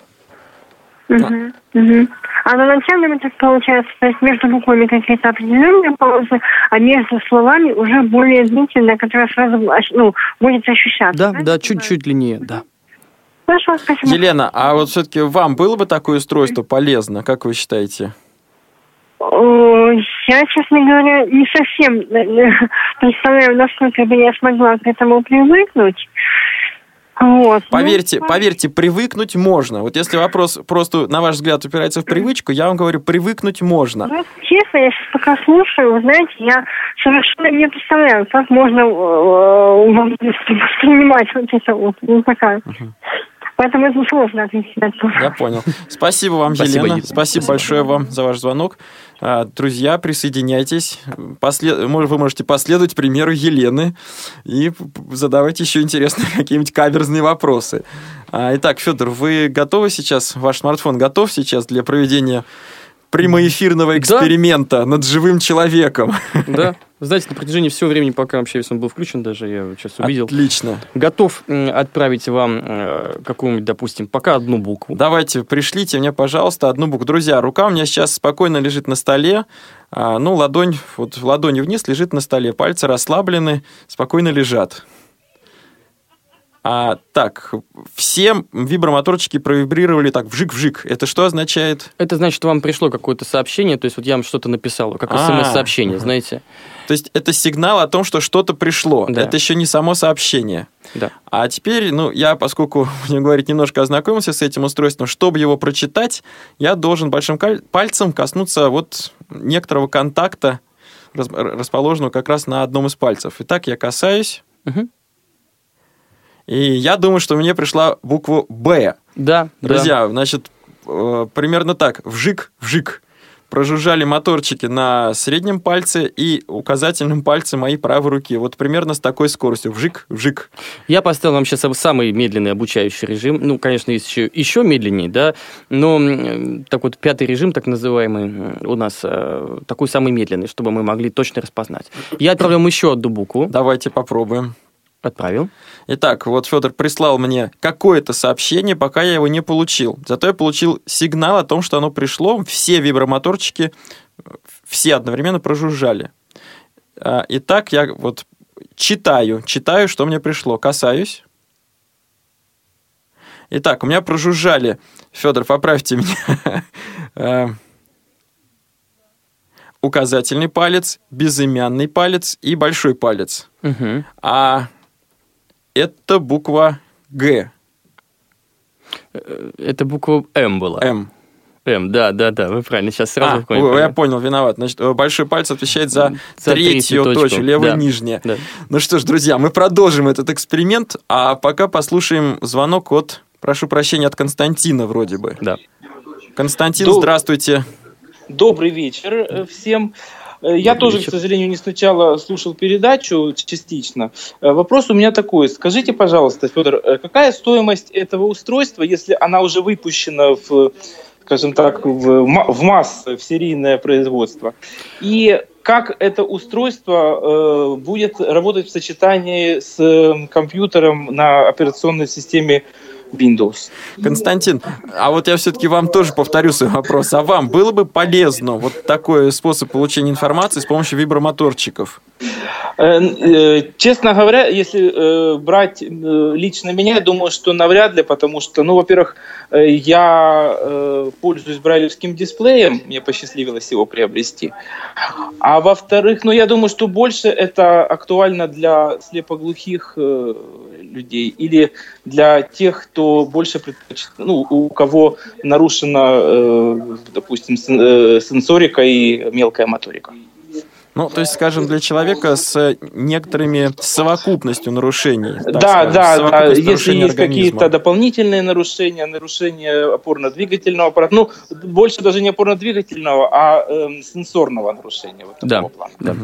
G: Мгм, мгм. А на начальном так получается, то есть между буквами какие-то определенные паузы, а между словами уже более длительная, которая сразу ну, будет ощущаться.
D: Да, да,
G: я
D: чуть-чуть длиннее, да.
G: Хорошо, спасибо.
C: Елена, а вот все-таки вам было бы такое устройство полезно, как вы считаете?
G: Я, честно говоря, не совсем э, представляю, насколько бы я смогла к этому привыкнуть. Вот. Ну,
C: Поверьте, поверьте, привыкнуть можно. Вот если вопрос просто, на ваш взгляд, упирается в привычку, я вам говорю, привыкнуть можно.
G: Ну, честно, я сейчас пока слушаю, вы знаете, я совершенно не представляю, как можно э, воспринимать вот это вот. Ну, такая. Поэтому это сложно ответить на это.
C: Я понял. Спасибо вам,
D: Спасибо,
C: Елена.
D: Елена.
C: Спасибо, большое вам за ваш звонок. А, Друзья, присоединяйтесь. Послед- Вы можете последовать примеру Елены и задавать еще интересные [LAUGHS] какие-нибудь каверзные вопросы. А, Итак, Федор, вы готовы сейчас? Ваш смартфон готов сейчас для проведения прямоэфирного эксперимента над живым человеком?
D: Да. Знаете, на протяжении всего времени, пока вообще он был включен, даже я сейчас увидел,
C: Отлично.
D: готов отправить вам э, какую-нибудь, допустим, пока одну букву.
C: Давайте, пришлите мне, пожалуйста, одну букву. Друзья, рука у меня сейчас спокойно лежит на столе. А, ну, ладонь, вот ладонью вниз лежит на столе. Пальцы расслаблены, спокойно лежат. А, так, все вибромоторчики провибрировали так вжик-вжик. Это что означает?
D: Это значит, что вам пришло какое-то сообщение, то есть вот я вам что-то написал, как
C: А,
D: смс-сообщение,
C: мгм.
D: знаете.
C: То есть это сигнал о том, что что-то пришло.
D: Да.
C: Это еще не само сообщение.
D: Да.
C: А теперь, ну, я, поскольку, [LAUGHS] будем говорить, немножко ознакомился с этим устройством, чтобы его прочитать, я должен большим пальцем коснуться вот некоторого контакта, рас- расположенного как раз на одном из пальцев. Итак, я касаюсь,
D: Мгм.
C: И я думаю, что мне пришла буква «Б».
D: Да, да.
C: Друзья, значит, э, примерно так. Вжик, вжик. Прожужжали моторчики на среднем пальце и указательном пальце моей правой руки. Вот примерно с такой скоростью. Вжик, вжик.
D: Я поставил вам сейчас самый медленный обучающий режим. Ну, конечно, есть еще, еще медленнее, да, но так вот пятый режим, так называемый, м, у нас э, такой самый медленный, чтобы мы могли точно распознать. Я отправил вам еще одну букву.
C: Давайте попробуем.
D: Отправил.
C: Итак, вот Федор прислал мне какое-то сообщение, пока я его не получил. Зато я получил сигнал о том, что оно пришло. Все вибромоторчики, э, все одновременно прожужжали. А, Итак, я вот читаю, читаю, что мне пришло. Касаюсь. Итак, у меня прожужжали. Федор, поправьте меня. А, [LAUGHS] Указательный палец, безымянный палец и большой палец. А это буква Г,
D: Это буква М была.
C: М.
D: М, да, да, да, вы правильно, сейчас сразу
C: А, о, я понял, виноват. Значит, э, большой палец отвечает за,
D: За
C: третью
D: третью
C: точку,
D: точку,
C: левая
D: да.
C: нижняя.
D: Да.
C: Ну что ж, друзья, мы продолжим этот эксперимент, а пока послушаем звонок от, прошу прощения, от Константина вроде бы.
D: Да.
C: Константин,
H: Доб-
C: здравствуйте.
H: Добрый вечер э, всем. Э, Я
D: Добрый
H: тоже,
D: вечер.
H: к сожалению, не сначала слушал передачу частично. Э, Вопрос у меня такой. Скажите, пожалуйста, Федор, э, какая стоимость этого устройства, если она уже выпущена в, скажем так, в, в массы, в серийное производство? И как это устройство э, будет работать в сочетании с компьютером на операционной системе Windows?
C: Константин, а вот я все-таки вам тоже повторю свой вопрос. А вам было бы полезно вот такой способ получения информации с помощью вибромоторчиков?
H: Э, э, Честно говоря, если э, брать лично меня, я думаю, что навряд ли, потому что, ну, во-первых, я пользуюсь брайлевским дисплеем, мне посчастливилось его приобрести. А во-вторых, ну, я думаю, что больше это актуально для слепоглухих людей или для тех, кто больше предпочитает, ну, у кого нарушена, э, допустим, э, сенсорика и мелкая моторика.
C: Ну, то есть, скажем, для человека с некоторыми совокупностью нарушений.
H: Да,
C: скажем,
H: да, да. Если есть какие-то дополнительные нарушения, нарушения опорно-двигательного аппарата, ну, больше даже не опорно-двигательного, а эм, сенсорного нарушения вот
D: Да.
H: плана.
D: да.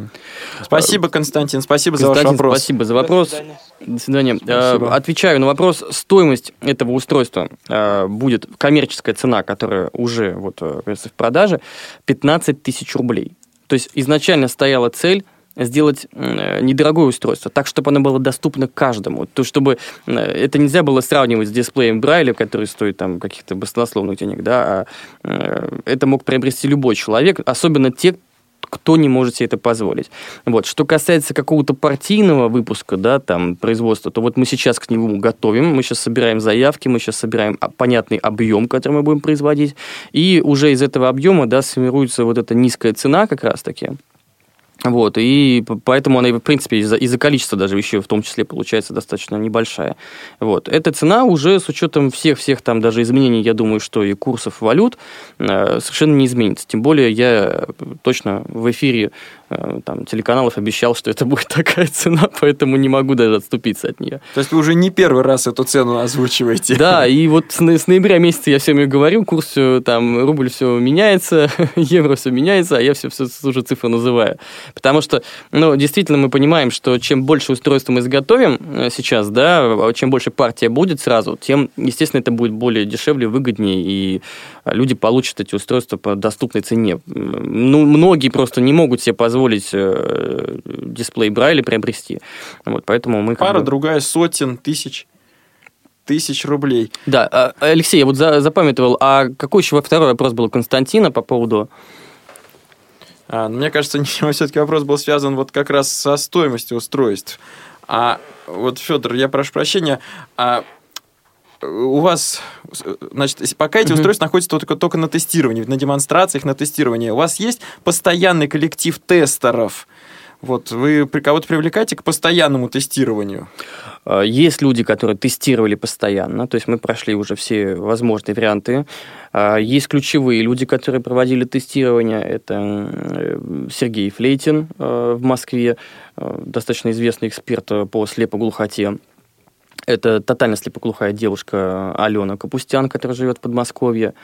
C: Спасибо, Константин, спасибо за ваш
D: Константин,
C: вопрос.
D: спасибо за
H: До
D: вопрос.
H: свидания.
D: До свидания.
C: Спасибо.
D: Э, Отвечаю на вопрос. Стоимость этого устройства э, будет коммерческая цена, которая уже вот э, в продаже, 15 тысяч рублей. То есть изначально стояла цель сделать э, недорогое устройство, так, чтобы оно было доступно каждому. То, чтобы э, это нельзя было сравнивать с дисплеем Брайля, который стоит там каких-то баснословных денег, да, а э, это мог приобрести любой человек, особенно те, кто не может себе это позволить. Вот. Что касается какого-то партийного выпуска, да, там, производства, то вот мы сейчас к нему готовим, мы сейчас собираем заявки, мы сейчас собираем а, понятный объем, который мы будем производить, и уже из этого объема, да, сформируется вот эта низкая цена как раз-таки, вот, и поэтому она, в принципе, из-за, из-за количества даже еще в том числе получается достаточно небольшая. Вот. Эта цена уже с учетом всех-всех там даже изменений, я думаю, что и курсов валют э, совершенно не изменится. Тем более я э, точно в эфире там, телеканалов обещал, что это будет [LAUGHS] такая цена, поэтому не могу даже отступиться от нее.
C: То есть вы уже не первый раз эту цену озвучиваете.
D: Да, [LAUGHS] и вот с, с ноября месяца я всем и говорю, курс все, там, рубль все меняется, [LAUGHS] евро все меняется, а я все, все уже цифры называю. Потому что, ну, действительно, мы понимаем, что чем больше устройств мы изготовим э, сейчас, да, а чем больше партия будет сразу, тем, естественно, это будет более дешевле, выгоднее, и люди получат эти устройства по доступной цене. Ну, многие просто не могут себе позволить э, дисплей Брайля приобрести. Вот, поэтому мы... как
C: Пара
D: бы-
C: другая сотен, тысяч, тысяч рублей.
D: Да, а, Алексей, я вот за- запамятовал, а какой еще второй вопрос был у Константина по поводу...
C: А, ну, мне кажется, [LAUGHS] все-таки вопрос был связан вот как раз со стоимостью устройств. А вот, Федор, я прошу прощения, а у вас, значит, пока эти устройства находятся только, только на тестировании, на демонстрациях, на тестировании, у вас есть постоянный коллектив тестеров? Вот вы при кого-то привлекаете к постоянному тестированию?
D: А, Есть люди, которые тестировали постоянно, то есть мы прошли уже все возможные варианты. А, Есть ключевые люди, которые проводили тестирование. Это э, Сергей Флейтин э, в Москве, достаточно известный эксперт по слепоглухоте. Это тотально слепоглухая девушка Алена Капустян, которая живет в Подмосковье.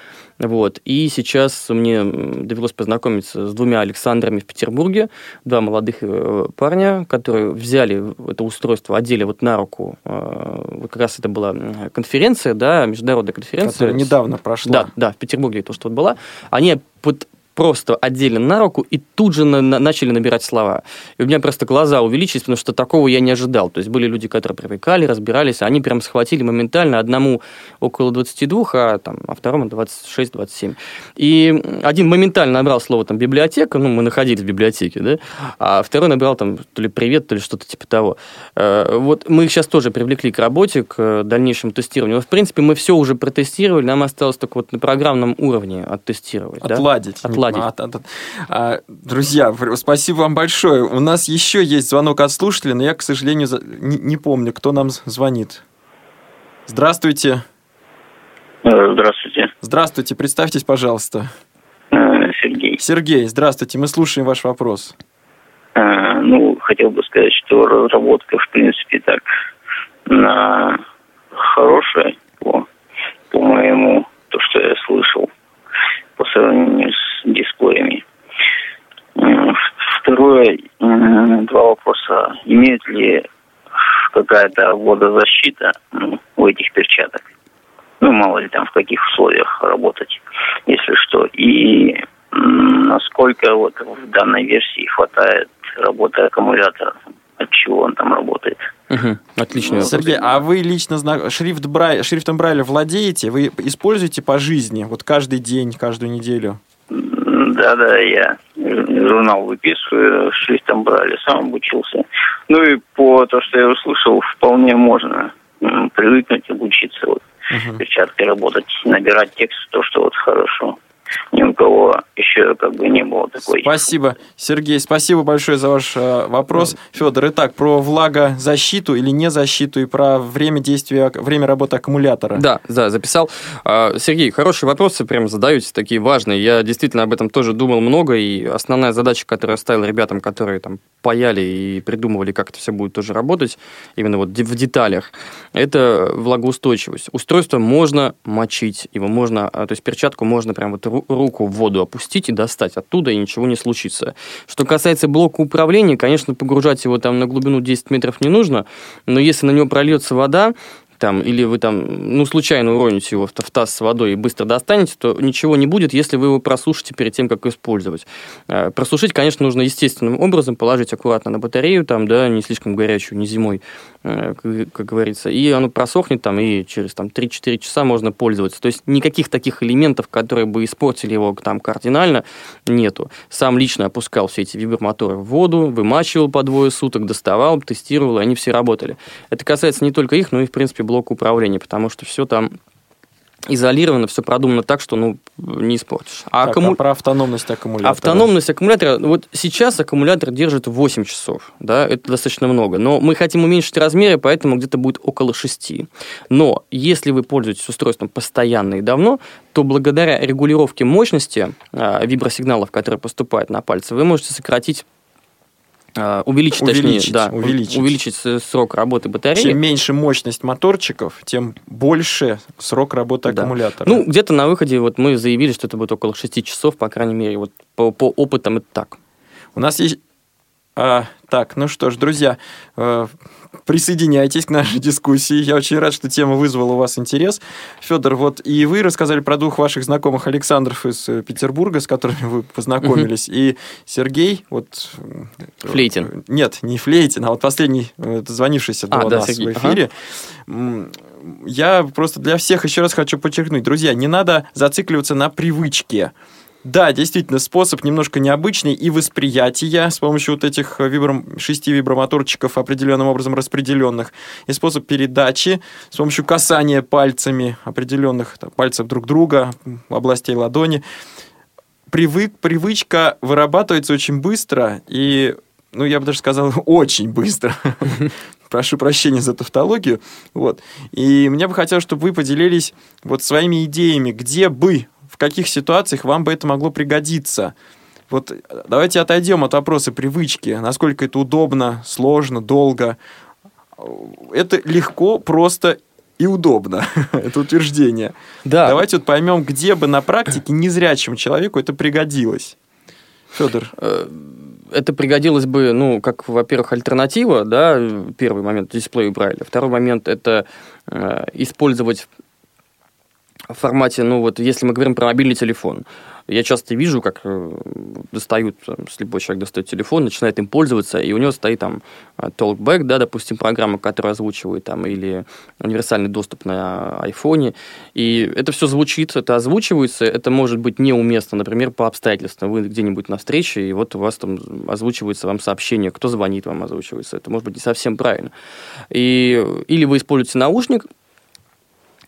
D: Вот. И сейчас мне довелось познакомиться с двумя Александрами в Петербурге. Два молодых э, парня, которые взяли это устройство, одели вот на руку. Э, вот как раз это была конференция, да, международная конференция.
C: Которая недавно прошла.
D: Да, да, в Петербурге то, что вот была. Они под просто одели на руку и тут же на, на, начали набирать слова. И у меня просто глаза увеличились, потому что такого я не ожидал. То есть были люди, которые привыкали, разбирались, они прям схватили моментально. Одному около 22, а, там, а второму 26-27. И один моментально набрал слово там библиотека, ну, мы находились в библиотеке, да, а второй набрал там то ли привет, то ли что-то типа того. Э, вот мы их сейчас тоже привлекли к работе, к дальнейшему тестированию. Но, в принципе, мы все уже протестировали, нам осталось только вот на программном уровне оттестировать.
C: Отладить.
D: Да? Отладить.
C: А, а, а, друзья, спасибо вам большое. У нас еще есть звонок от слушателя, но я, к сожалению, не, не помню, кто нам звонит. Здравствуйте.
I: Э, здравствуйте.
C: Здравствуйте, представьтесь, пожалуйста.
I: Э, Сергей.
C: Сергей, здравствуйте, мы слушаем ваш вопрос.
I: Э, ну, хотел бы сказать, что разработка, в принципе, так на хорошая, по, по-моему, то, что я слышал по сравнению с дисплеями. Второе, два вопроса. Имеет ли какая-то водозащита у этих перчаток? Ну, мало ли там в каких условиях работать, если что. И насколько вот в данной версии хватает работы аккумулятора, от чего он там работает.
D: Угу, отлично. Ну,
C: Сергей, а вы лично зна... шрифт Брай... шрифтом Брайля владеете? Вы используете по жизни, вот каждый день, каждую неделю?
I: Да-да, я журнал выписываю, шрифтом брали, сам обучился. Ну и по то, что я услышал, вполне можно привыкнуть, обучиться вот uh-huh. перчаткой работать, набирать текст, то, что вот хорошо ни у кого еще как бы не было такой.
C: Спасибо, Сергей, спасибо большое за ваш э, вопрос. Федор, итак, про влагозащиту или не защиту и про время действия, время работы аккумулятора.
D: Да, да, записал. А, Сергей, хорошие вопросы прям задаете, такие важные. Я действительно об этом тоже думал много, и основная задача, которую я ставил ребятам, которые там паяли и придумывали, как это все будет тоже работать, именно вот в деталях, это влагоустойчивость. Устройство можно мочить, его можно, а, то есть перчатку можно прям вот руку в воду опустить и достать оттуда, и ничего не случится. Что касается блока управления, конечно, погружать его там на глубину 10 метров не нужно, но если на него прольется вода, там, или вы там, ну, случайно уроните его в, в таз с водой и быстро достанете, то ничего не будет, если вы его просушите перед тем, как использовать. Э, просушить, конечно, нужно естественным образом, положить аккуратно на батарею, там, да, не слишком горячую, не зимой, как, как говорится, и оно просохнет там, и через там 3-4 часа можно пользоваться. То есть никаких таких элементов, которые бы испортили его там кардинально, нету. Сам лично опускал все эти вибромоторы в воду, вымачивал по двое суток, доставал, тестировал, и они все работали. Это касается не только их, но и, в принципе, блока управления, потому что все там изолировано, все продумано так, что ну, не испортишь.
C: А, так, аккуму... а про автономность аккумулятора?
D: Автономность аккумулятора, вот сейчас аккумулятор держит 8 часов, да, это достаточно много, но мы хотим уменьшить размеры, поэтому где-то будет около 6. Но если вы пользуетесь устройством постоянно и давно, то благодаря регулировке мощности а, вибросигналов, которые поступают на пальцы, вы можете сократить а, увеличить,
C: увеличить,
D: точнее, да,
C: увеличить.
D: увеличить срок работы батареи.
C: Чем меньше мощность моторчиков, тем больше срок работы
D: да.
C: аккумулятора.
D: Ну, где-то на выходе вот мы заявили, что это будет около 6 часов, по крайней мере, вот по, по опытам это так.
C: У нас есть... А, так, ну что ж, друзья, э, присоединяйтесь к нашей дискуссии. Я очень рад, что тема вызвала у вас интерес. Федор, вот и вы рассказали про двух ваших знакомых Александров из э, Петербурга, с которыми вы познакомились. И Сергей, вот...
D: Э, Флейтин.
C: Нет, не Флейтин, а вот последний звонившийся до а, нас да, в эфире. Ага. Я просто для всех еще раз хочу подчеркнуть. Друзья, не надо зацикливаться на привычке. Да, действительно, способ немножко необычный и восприятия с помощью вот этих вибро... шести вибромоторчиков определенным образом распределенных, и способ передачи с помощью касания пальцами определенных там, пальцев друг друга, областей ладони. Привык, привычка вырабатывается очень быстро и, ну, я бы даже сказал, [LAUGHS] очень быстро. [LAUGHS] Прошу прощения за тавтологию. Вот. И мне бы хотелось, чтобы вы поделились вот своими идеями, где бы каких ситуациях вам бы это могло пригодиться. Вот давайте отойдем от вопроса привычки, насколько это удобно, сложно, долго. это легко, просто и удобно, [LAUGHS] это утверждение.
D: Да.
C: Давайте вот поймем, где бы на практике незрячему человеку это пригодилось. Федор.
D: Э, это пригодилось бы, ну, как, во-первых, альтернатива, да, первый момент, дисплею Брайля. Второй момент – это э, использовать в формате, ну, вот, если мы говорим про мобильный телефон, я часто вижу, как э, достают, там, слепой человек достает телефон, начинает им пользоваться, и у него стоит там э, Talkback, да, допустим, программа, которая озвучивает там, или универсальный доступ на айфоне, и это все звучит, это озвучивается, это может быть неуместно, например, по обстоятельствам. Вы где-нибудь на встрече, и вот у вас там озвучивается вам сообщение, кто звонит вам озвучивается. Это может быть не совсем правильно. И, или вы используете наушник,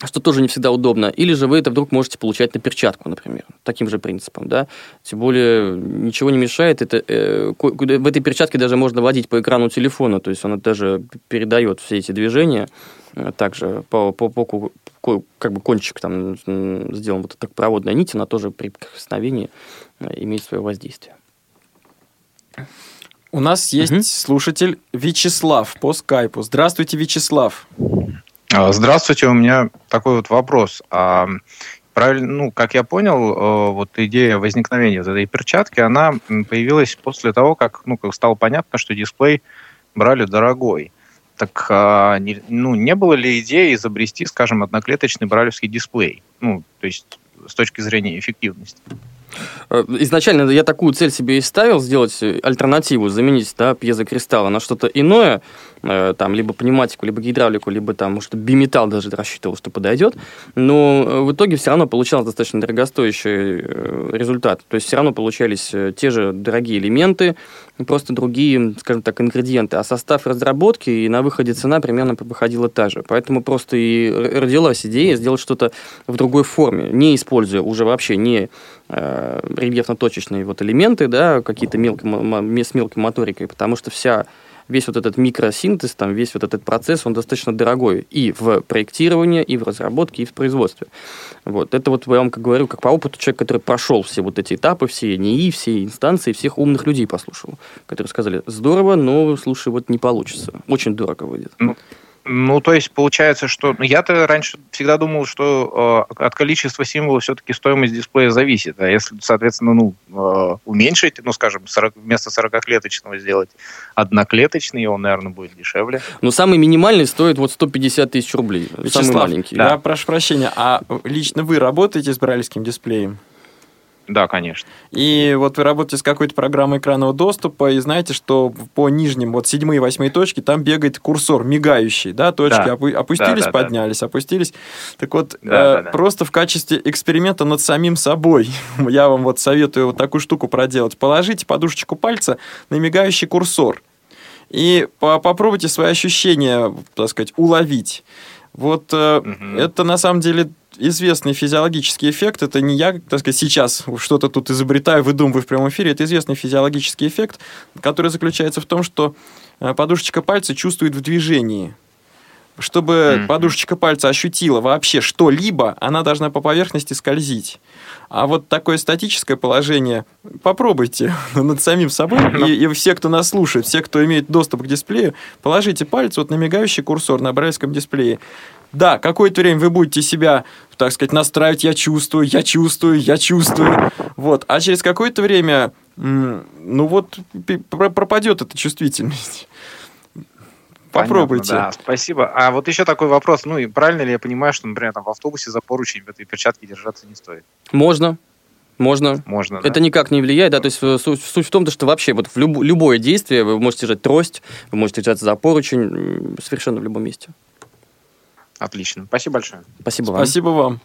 D: что тоже не всегда удобно. Или же вы это вдруг можете получать на перчатку, например, таким же принципом, да. Тем более ничего не мешает. Это, э, в этой перчатке даже можно водить по экрану телефона, то есть она даже передает все эти движения. Э, также по, по, по, по как бы кончик там сделан вот так проводная нить, она тоже при прикосновении э, имеет свое воздействие.
C: У нас есть угу. слушатель Вячеслав по скайпу. Здравствуйте, Вячеслав.
J: А, здравствуйте, у меня такой вот вопрос. А, правильно, ну, как я понял, э, вот идея возникновения вот этой перчатки, она появилась после того, как, ну, как стало понятно, что дисплей брали дорогой. Так, а, ну, не было ли идеи изобрести, скажем, одноклеточный бралевский дисплей? Ну, то есть с точки зрения эффективности.
D: Э, изначально я такую цель себе и ставил, сделать альтернативу, заменить да, пьезокристаллы на что-то иное, там, либо пневматику, либо гидравлику, либо там, может, биметалл даже рассчитывал, что подойдет. Но э, в итоге все равно получался достаточно дорогостоящий результат. То есть все равно получались те же дорогие элементы, просто другие, скажем так, ингредиенты. А состав разработки и на выходе цена примерно выходила та же. Поэтому просто и родилась идея сделать что-то в другой форме, не используя уже вообще не э, рельефно-точечные вот элементы, да, какие-то мелко, с мелкой моторикой, потому что вся весь вот этот микросинтез, там, весь вот этот процесс, он достаточно дорогой и в проектировании, и в разработке, и в производстве. Вот. Это вот я вам, как говорю, как по опыту человек, который прошел все вот эти этапы, все НИИ, все инстанции, всех умных людей послушал, которые сказали, здорово, но, слушай, вот не получится. Очень дорого выйдет.
J: Ну, то есть получается, что... Ну, я-то раньше всегда думал, что э, от количества символов все-таки стоимость дисплея зависит. А если, соответственно, ну, э, уменьшить, ну, скажем, 40, вместо 40-клеточного сделать одноклеточный, он, наверное, будет дешевле.
D: Ну, самый минимальный стоит вот 150 тысяч рублей.
C: Вячеслав, самый маленький. Я да. прошу прощения, а лично вы работаете с брайлевским дисплеем?
J: Да, конечно.
C: И вот вы работаете с какой-то программой экранного доступа, и знаете, что по нижним, вот седьмые и восьмые точки, там бегает курсор мигающий, да, точки да. опустились, да, да, поднялись, да. опустились. Так вот, да, э, да, да. просто в качестве эксперимента над самим собой, [LAUGHS] я вам вот советую вот такую штуку проделать. Положите подушечку пальца на мигающий курсор и по попробуйте свои ощущения, так сказать, уловить. Вот э, угу. это на самом деле известный физиологический эффект. Это не я, так сказать, сейчас что-то тут изобретаю, выдумываю в прямом эфире. Это известный физиологический эффект, который заключается в том, что э, подушечка пальца чувствует в движении. Чтобы mm-hmm. подушечка пальца ощутила вообще что-либо, она должна по поверхности скользить. А вот такое статическое положение попробуйте [LAUGHS] над самим собой. [LAUGHS] И, и все, кто нас слушает, все, кто имеет доступ к дисплею, положите палец вот на мигающий курсор на брайлевском дисплее. Да, какое-то время вы будете себя, так сказать, настраивать, я чувствую, я чувствую, я чувствую. Вот. А через какое-то время, ну вот, пропадет эта чувствительность. Попробуйте.
J: Понятно, да, спасибо. А вот еще такой вопрос. Ну, и правильно ли я понимаю, что, например, там в автобусе за поручень в этой перчатке держаться не стоит?
D: Можно. Можно.
J: Можно,
D: Это никак не влияет, да, то есть э, суть, суть в том, что вообще вот в люб, любое действие вы можете держать трость, вы можете держаться за поручень совершенно в любом месте.
J: Отлично. Спасибо большое.
D: Спасибо вам.
C: Спасибо вам.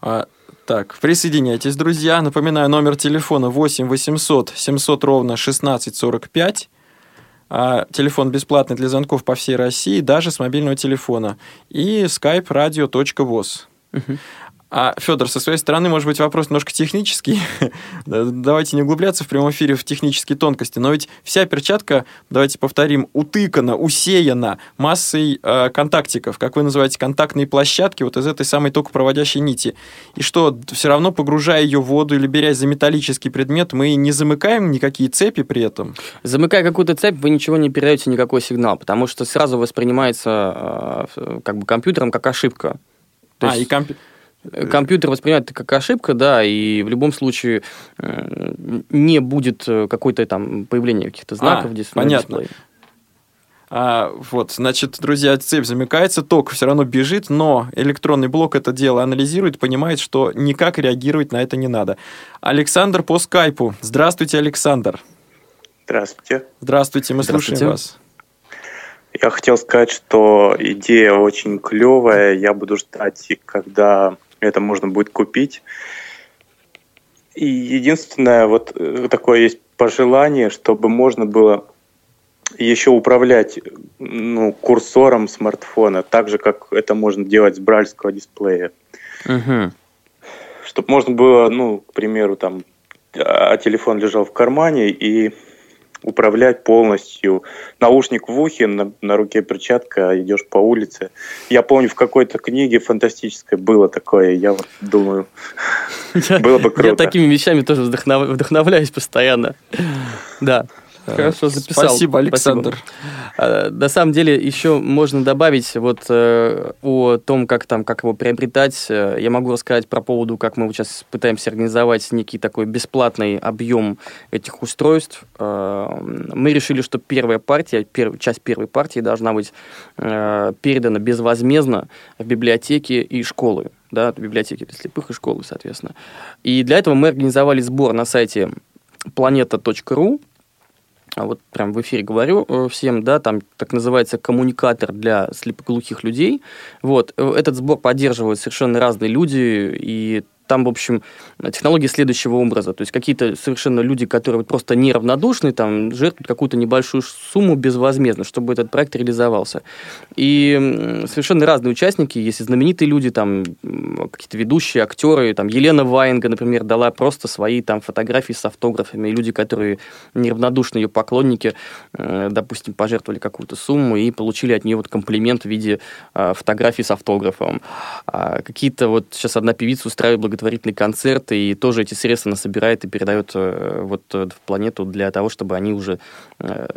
C: А, так, присоединяйтесь, друзья. Напоминаю, номер телефона 8 800 700 ровно 1645. А, телефон бесплатный для звонков по всей России, даже с мобильного телефона. И skype radio.voz. Угу. А, Федор, со своей стороны, может быть, вопрос немножко технический. [LAUGHS] давайте не углубляться в прямом эфире в технические тонкости. Но ведь вся перчатка, давайте повторим, утыкана, усеяна массой э, контактиков, как вы называете, контактные площадки вот из этой самой токопроводящей нити. И что, все равно, погружая ее в воду или берясь за металлический предмет, мы не замыкаем никакие цепи при этом?
D: Замыкая какую-то цепь, вы ничего не передаете никакой сигнал, потому что сразу воспринимается э, как бы компьютером как ошибка.
C: То а, есть... и компьютер
D: Компьютер воспринимает это как ошибка, да, и в любом случае э, не будет э, какой-то там появления каких-то знаков
C: а, здесь понятно. А, вот, значит, друзья, цепь замыкается, ток все равно бежит, но электронный блок это дело анализирует, понимает, что никак реагировать на это не надо. Александр по скайпу. Здравствуйте, Александр.
K: Здравствуйте.
C: Здравствуйте, мы Здравствуйте. слушаем вас.
K: Я хотел сказать, что идея очень клевая. Я буду ждать, когда это можно будет купить. И единственное, вот э, такое есть пожелание, чтобы можно было еще управлять ну, курсором смартфона, так же, как это можно делать с бральского дисплея.
D: Угу.
K: Чтобы можно было, ну, к примеру, там, а телефон лежал в кармане, и управлять полностью. Наушник в ухе, на, на руке перчатка, идешь по улице. Я помню, в какой-то книге фантастической было такое, я вот думаю, [LAUGHS] было бы круто.
D: Я такими вещами тоже вдохновляюсь постоянно. Да. Хорошо записал.
C: Спасибо, Александр.
D: Спасибо. На самом деле еще можно добавить вот э, о том, как там, как его приобретать. Э, я могу рассказать про поводу, как мы сейчас пытаемся организовать некий такой бесплатный объем этих устройств. Э, мы решили, что первая партия, часть первой партии должна быть передана безвозмездно в библиотеки и школы да, библиотеки для слепых и школы, соответственно. И для этого мы организовали сбор на сайте planeta.ru, вот прям в эфире говорю э, всем, да, там так называется коммуникатор для слепоглухих людей. Вот, э, этот сбор поддерживают совершенно разные люди, и там, в общем, технологии следующего образа. То есть какие-то совершенно люди, которые просто неравнодушны, там, жертвуют какую-то небольшую сумму безвозмездно, чтобы этот проект реализовался. И совершенно разные участники, есть и знаменитые люди, там, какие-то ведущие, актеры, там, Елена Ваенга, например, дала просто свои там фотографии с автографами, и люди, которые неравнодушны ее поклонники, э, допустим, пожертвовали какую-то сумму и получили от нее вот комплимент в виде э, фотографий с автографом. А какие-то вот сейчас одна певица устраивает благотворительный концерт, и тоже эти средства она собирает и передает э, вот э, в планету для того, чтобы они уже э,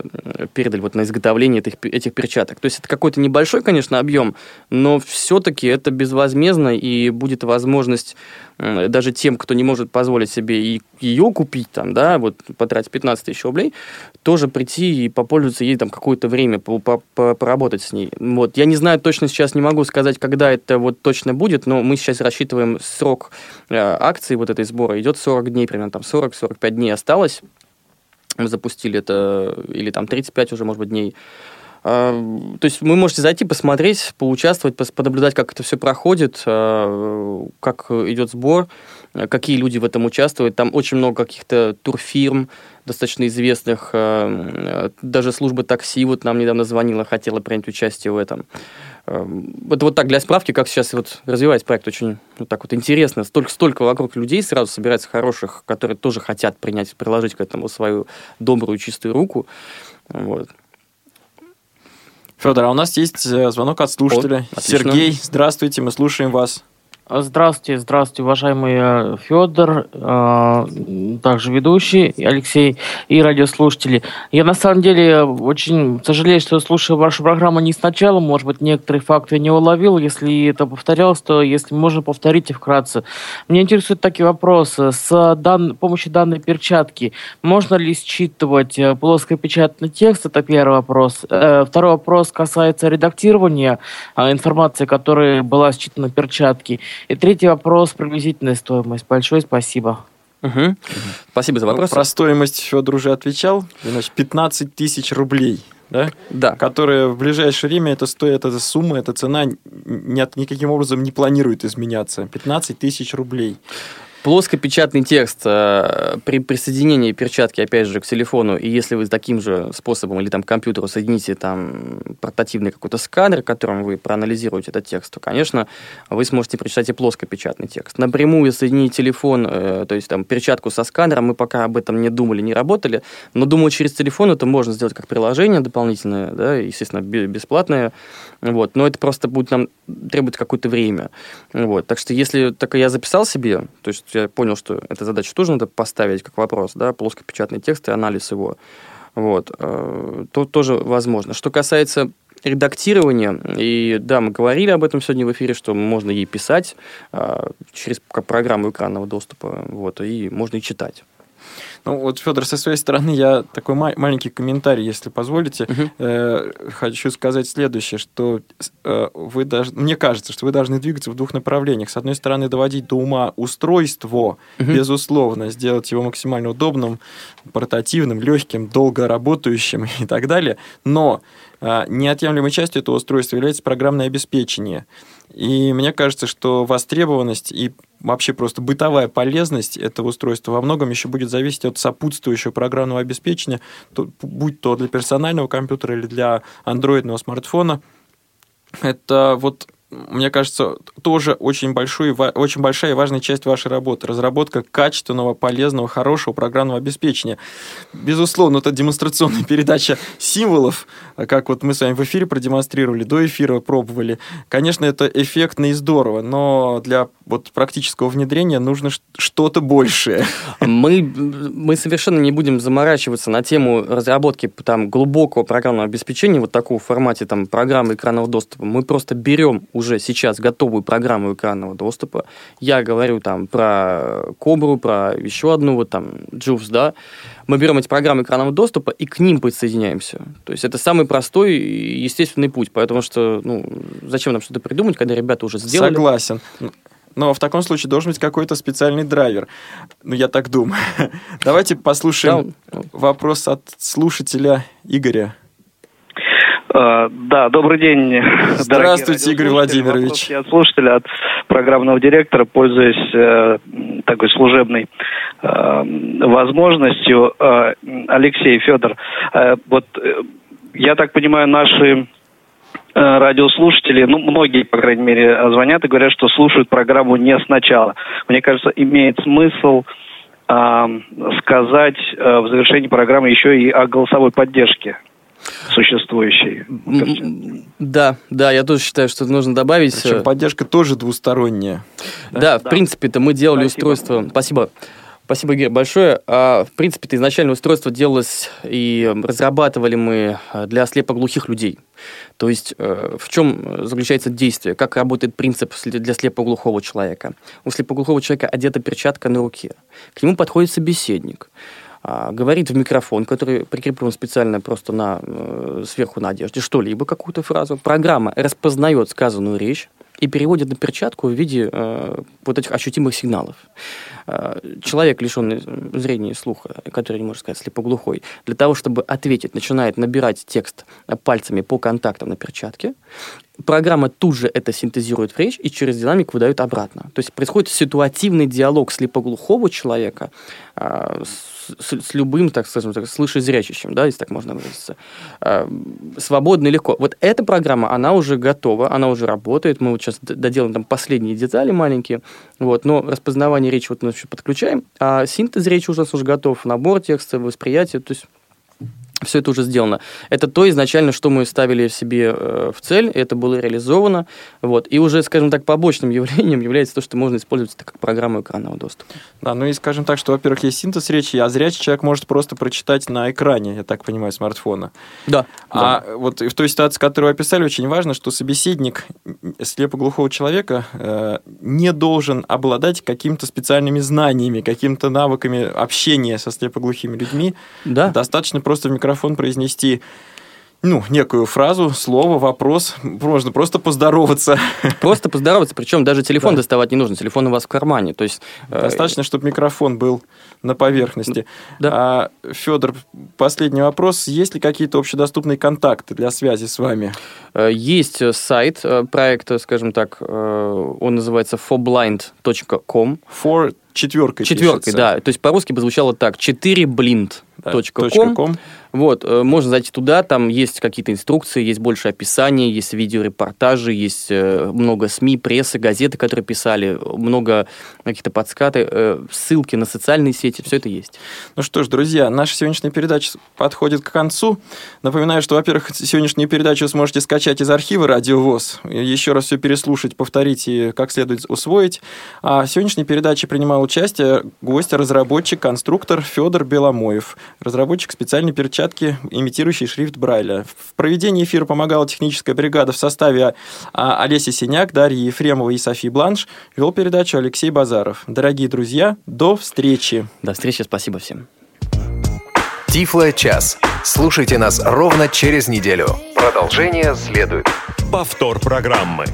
D: передали вот на изготовление этих, этих перчаток. То есть это какой-то небольшой, конечно, объем, но все-таки это безвозмездно, и будет возможность даже тем, кто не может позволить себе и ее купить, там, да, вот потратить 15 тысяч рублей, тоже прийти и попользоваться ей там какое-то время, поработать с ней. Вот. Я не знаю точно сейчас, не могу сказать, когда это вот точно будет, но мы сейчас рассчитываем срок э, акции вот этой сбора, идет 40 дней, примерно там 40-45 дней осталось. Мы запустили это, или там 35 уже, может быть, дней. То есть вы можете зайти, посмотреть, поучаствовать, поднаблюдать, как это все проходит, а, как идет сбор, какие люди в этом участвуют. Там очень много каких-то турфирм, достаточно известных. А, даже служба такси вот нам недавно звонила, хотела принять участие в этом. Это вот так для справки, как сейчас вот развивается проект, очень вот так вот интересно. Столько, столько вокруг людей сразу собирается хороших, которые тоже хотят принять, приложить к этому свою добрую, чистую руку. Вот.
C: Федор, а у нас есть э, звонок от слушателя. О, Сергей, здравствуйте, мы слушаем вас.
L: Здравствуйте, здравствуйте, уважаемый э, Федор, э, также ведущий Алексей и радиослушатели. Я на самом деле очень сожалею, что слушаю вашу программу не сначала, может быть, некоторые факты не уловил. Если это повторялось, то если можно, повторите вкратце. Меня интересуют такие вопросы. С дан... помощью данной перчатки можно ли считывать э, плоскопечатный текст? Это первый вопрос. Второй вопрос касается редактирования информации, которая была считана перчатки. И третий вопрос, приблизительная стоимость. Большое спасибо.
D: Угу. Спасибо за вопрос.
C: Про стоимость Федор уже отвечал. Значит, 15 тысяч рублей да?
D: Да.
C: Которая в ближайшее время, это стоит, эта сумма, эта цена ни, никаким образом не планирует изменяться. 15 тысяч рублей.
D: Плоскопечатный текст э, при присоединении перчатки, опять же, к телефону, и если вы таким же способом или там к компьютеру соедините там портативный какой-то сканер, которым вы проанализируете этот текст, то, конечно, вы сможете прочитать и плоскопечатный текст. Напрямую соединить телефон, э, то есть там перчатку со сканером, мы пока об этом не думали, не работали, но думаю, через телефон это можно сделать как приложение дополнительное, да, естественно, бесплатное, вот, но это просто будет нам требовать какое-то время, вот, так что если так я записал себе, то есть я понял, что эта задача тоже надо поставить как вопрос, да, плоскопечатный текст и анализ его, вот, э, то тоже возможно. Что касается редактирования, и да, мы говорили об этом сегодня в эфире, что можно ей писать э, через программу экранного доступа, вот, и можно и читать.
C: Ну, вот, Федор, со своей стороны, я такой ма- маленький комментарий, если позволите. Угу. Э, хочу сказать следующее, что э, вы даже, мне кажется, что вы должны двигаться в двух направлениях. С одной стороны, доводить до ума устройство, угу. безусловно, сделать его максимально удобным, портативным, легким, долго работающим [LAUGHS] и так далее. Но э, неотъемлемой частью этого устройства является программное обеспечение. И мне кажется, что востребованность и вообще просто бытовая полезность этого устройства во многом еще будет зависеть от сопутствующего программного обеспечения, будь то для персонального компьютера или для андроидного смартфона. Это вот мне кажется, тоже очень, большой, очень большая и важная часть вашей работы. Разработка качественного, полезного, хорошего программного обеспечения. Безусловно, это демонстрационная [LAUGHS] передача символов, как вот мы с вами в эфире продемонстрировали, до эфира пробовали. Конечно, это эффектно и здорово, но для вот практического внедрения нужно что-то большее. [LAUGHS]
D: Мы, мы совершенно не будем заморачиваться на тему разработки там, глубокого программного обеспечения, вот такого формате там, программы экранного доступа. Мы просто берем уже сейчас готовую программу экранного доступа. Я говорю там про Кобру, про еще одну, вот там, Juice, да. Мы берем эти программы экранного доступа и к ним подсоединяемся. То есть это самый простой и естественный путь, потому что, ну, зачем нам что-то придумать, когда ребята уже сделали.
C: Согласен. Но в таком случае должен быть какой-то специальный драйвер. Ну, я так думаю. [LAUGHS] Давайте послушаем вопрос от слушателя Игоря.
M: А, да, добрый день. [LAUGHS]
C: Здравствуйте, Игорь Владимирович.
M: Я слушатель от программного директора, пользуясь э, такой служебной э, возможностью. Э, Алексей Федор, э, вот э, я так понимаю, наши э, радиослушатели, ну, многие, по крайней мере, звонят и говорят, что слушают программу не сначала. Мне кажется, имеет смысл э, сказать э, в завершении программы еще и о голосовой поддержке существующей.
D: Да, да, я тоже считаю, что нужно добавить.
C: Причем э, поддержка тоже двусторонняя.
D: Да, да, в принципе-то мы делали Спасибо. устройство. Спасибо. Спасибо, Игорь, большое. А, в принципе, изначально устройство делалось и разрабатывали мы э, для слепоглухих людей. То есть э, в чем заключается действие, как работает принцип для слепоглухого человека. У слепоглухого человека одета перчатка на руке. К нему подходит собеседник. А, говорит в микрофон, который прикреплен специально просто на, э, сверху на одежде, что-либо, какую-то фразу. Программа распознает сказанную речь и переводит на перчатку в виде э, вот этих ощутимых сигналов. Э, человек, лишенный зрения и слуха, который не может сказать слепоглухой, для того, чтобы ответить, начинает набирать текст пальцами по контактам на перчатке, программа тут же это синтезирует в речь и через динамик выдает обратно. То есть происходит ситуативный диалог слепоглухого человека э, с, с любым, так скажем, так, слышезрячащим, да, если так можно выразиться. Э, свободно и легко. Вот эта программа, она уже готова, она уже работает. Мы вот сейчас доделаем там последние детали маленькие, вот, но распознавание речи вот мы еще подключаем, а синтез речи у нас уже готов, набор текста, восприятие, то есть все это уже сделано. Это то изначально, что мы ставили себе э, в цель, это было реализовано. Вот. И уже, скажем так, побочным [LAUGHS] явлением является то, что можно использовать это как программу экранного доступа.
C: Да, ну и скажем так, что, во-первых, есть синтез речи, а зрячий человек может просто прочитать на экране, я так понимаю, смартфона.
D: Да.
C: А
D: да.
C: вот в той ситуации, которую вы описали, очень важно, что собеседник слепоглухого человека э, не должен обладать какими-то специальными знаниями, какими-то навыками общения со слепоглухими людьми.
D: Да.
C: Достаточно просто в микрофон микрофон произнести ну, некую фразу, слово, вопрос. Можно просто поздороваться.
D: Просто поздороваться, причем даже телефон да. доставать не нужно, телефон у вас в кармане. То есть,
C: э, Достаточно, чтобы микрофон был на поверхности. Да. А, Федор, последний вопрос. Есть ли какие-то общедоступные контакты для связи с вами?
D: Э, есть сайт проекта, скажем так, он называется forblind.com.
C: For четверкой
D: Четверкой, пишется. да. То есть по-русски бы звучало так. 4blind.com. Да, вот, э, можно зайти туда, там есть какие-то инструкции, есть больше описаний, есть видеорепортажи, есть э, много СМИ, прессы, газеты, которые писали, много каких-то подскаты, э, ссылки на социальные сети, все это есть.
C: Ну что ж, друзья, наша сегодняшняя передача подходит к концу. Напоминаю, что, во-первых, сегодняшнюю передачу сможете скачать из архива Радио ВОЗ, еще раз все переслушать, повторить и как следует усвоить. А в сегодняшней передаче принимал участие гость-разработчик, конструктор Федор Беломоев, разработчик специальной перчатки перчатки, имитирующие шрифт Брайля. В проведении эфира помогала техническая бригада в составе а, Олеси Синяк, Дарьи Ефремовой и Софии Бланш. Вел передачу Алексей Базаров. Дорогие друзья, до встречи.
D: До встречи, спасибо всем.
F: Тифло час. Слушайте нас ровно через неделю. Продолжение следует.
A: Повтор программы.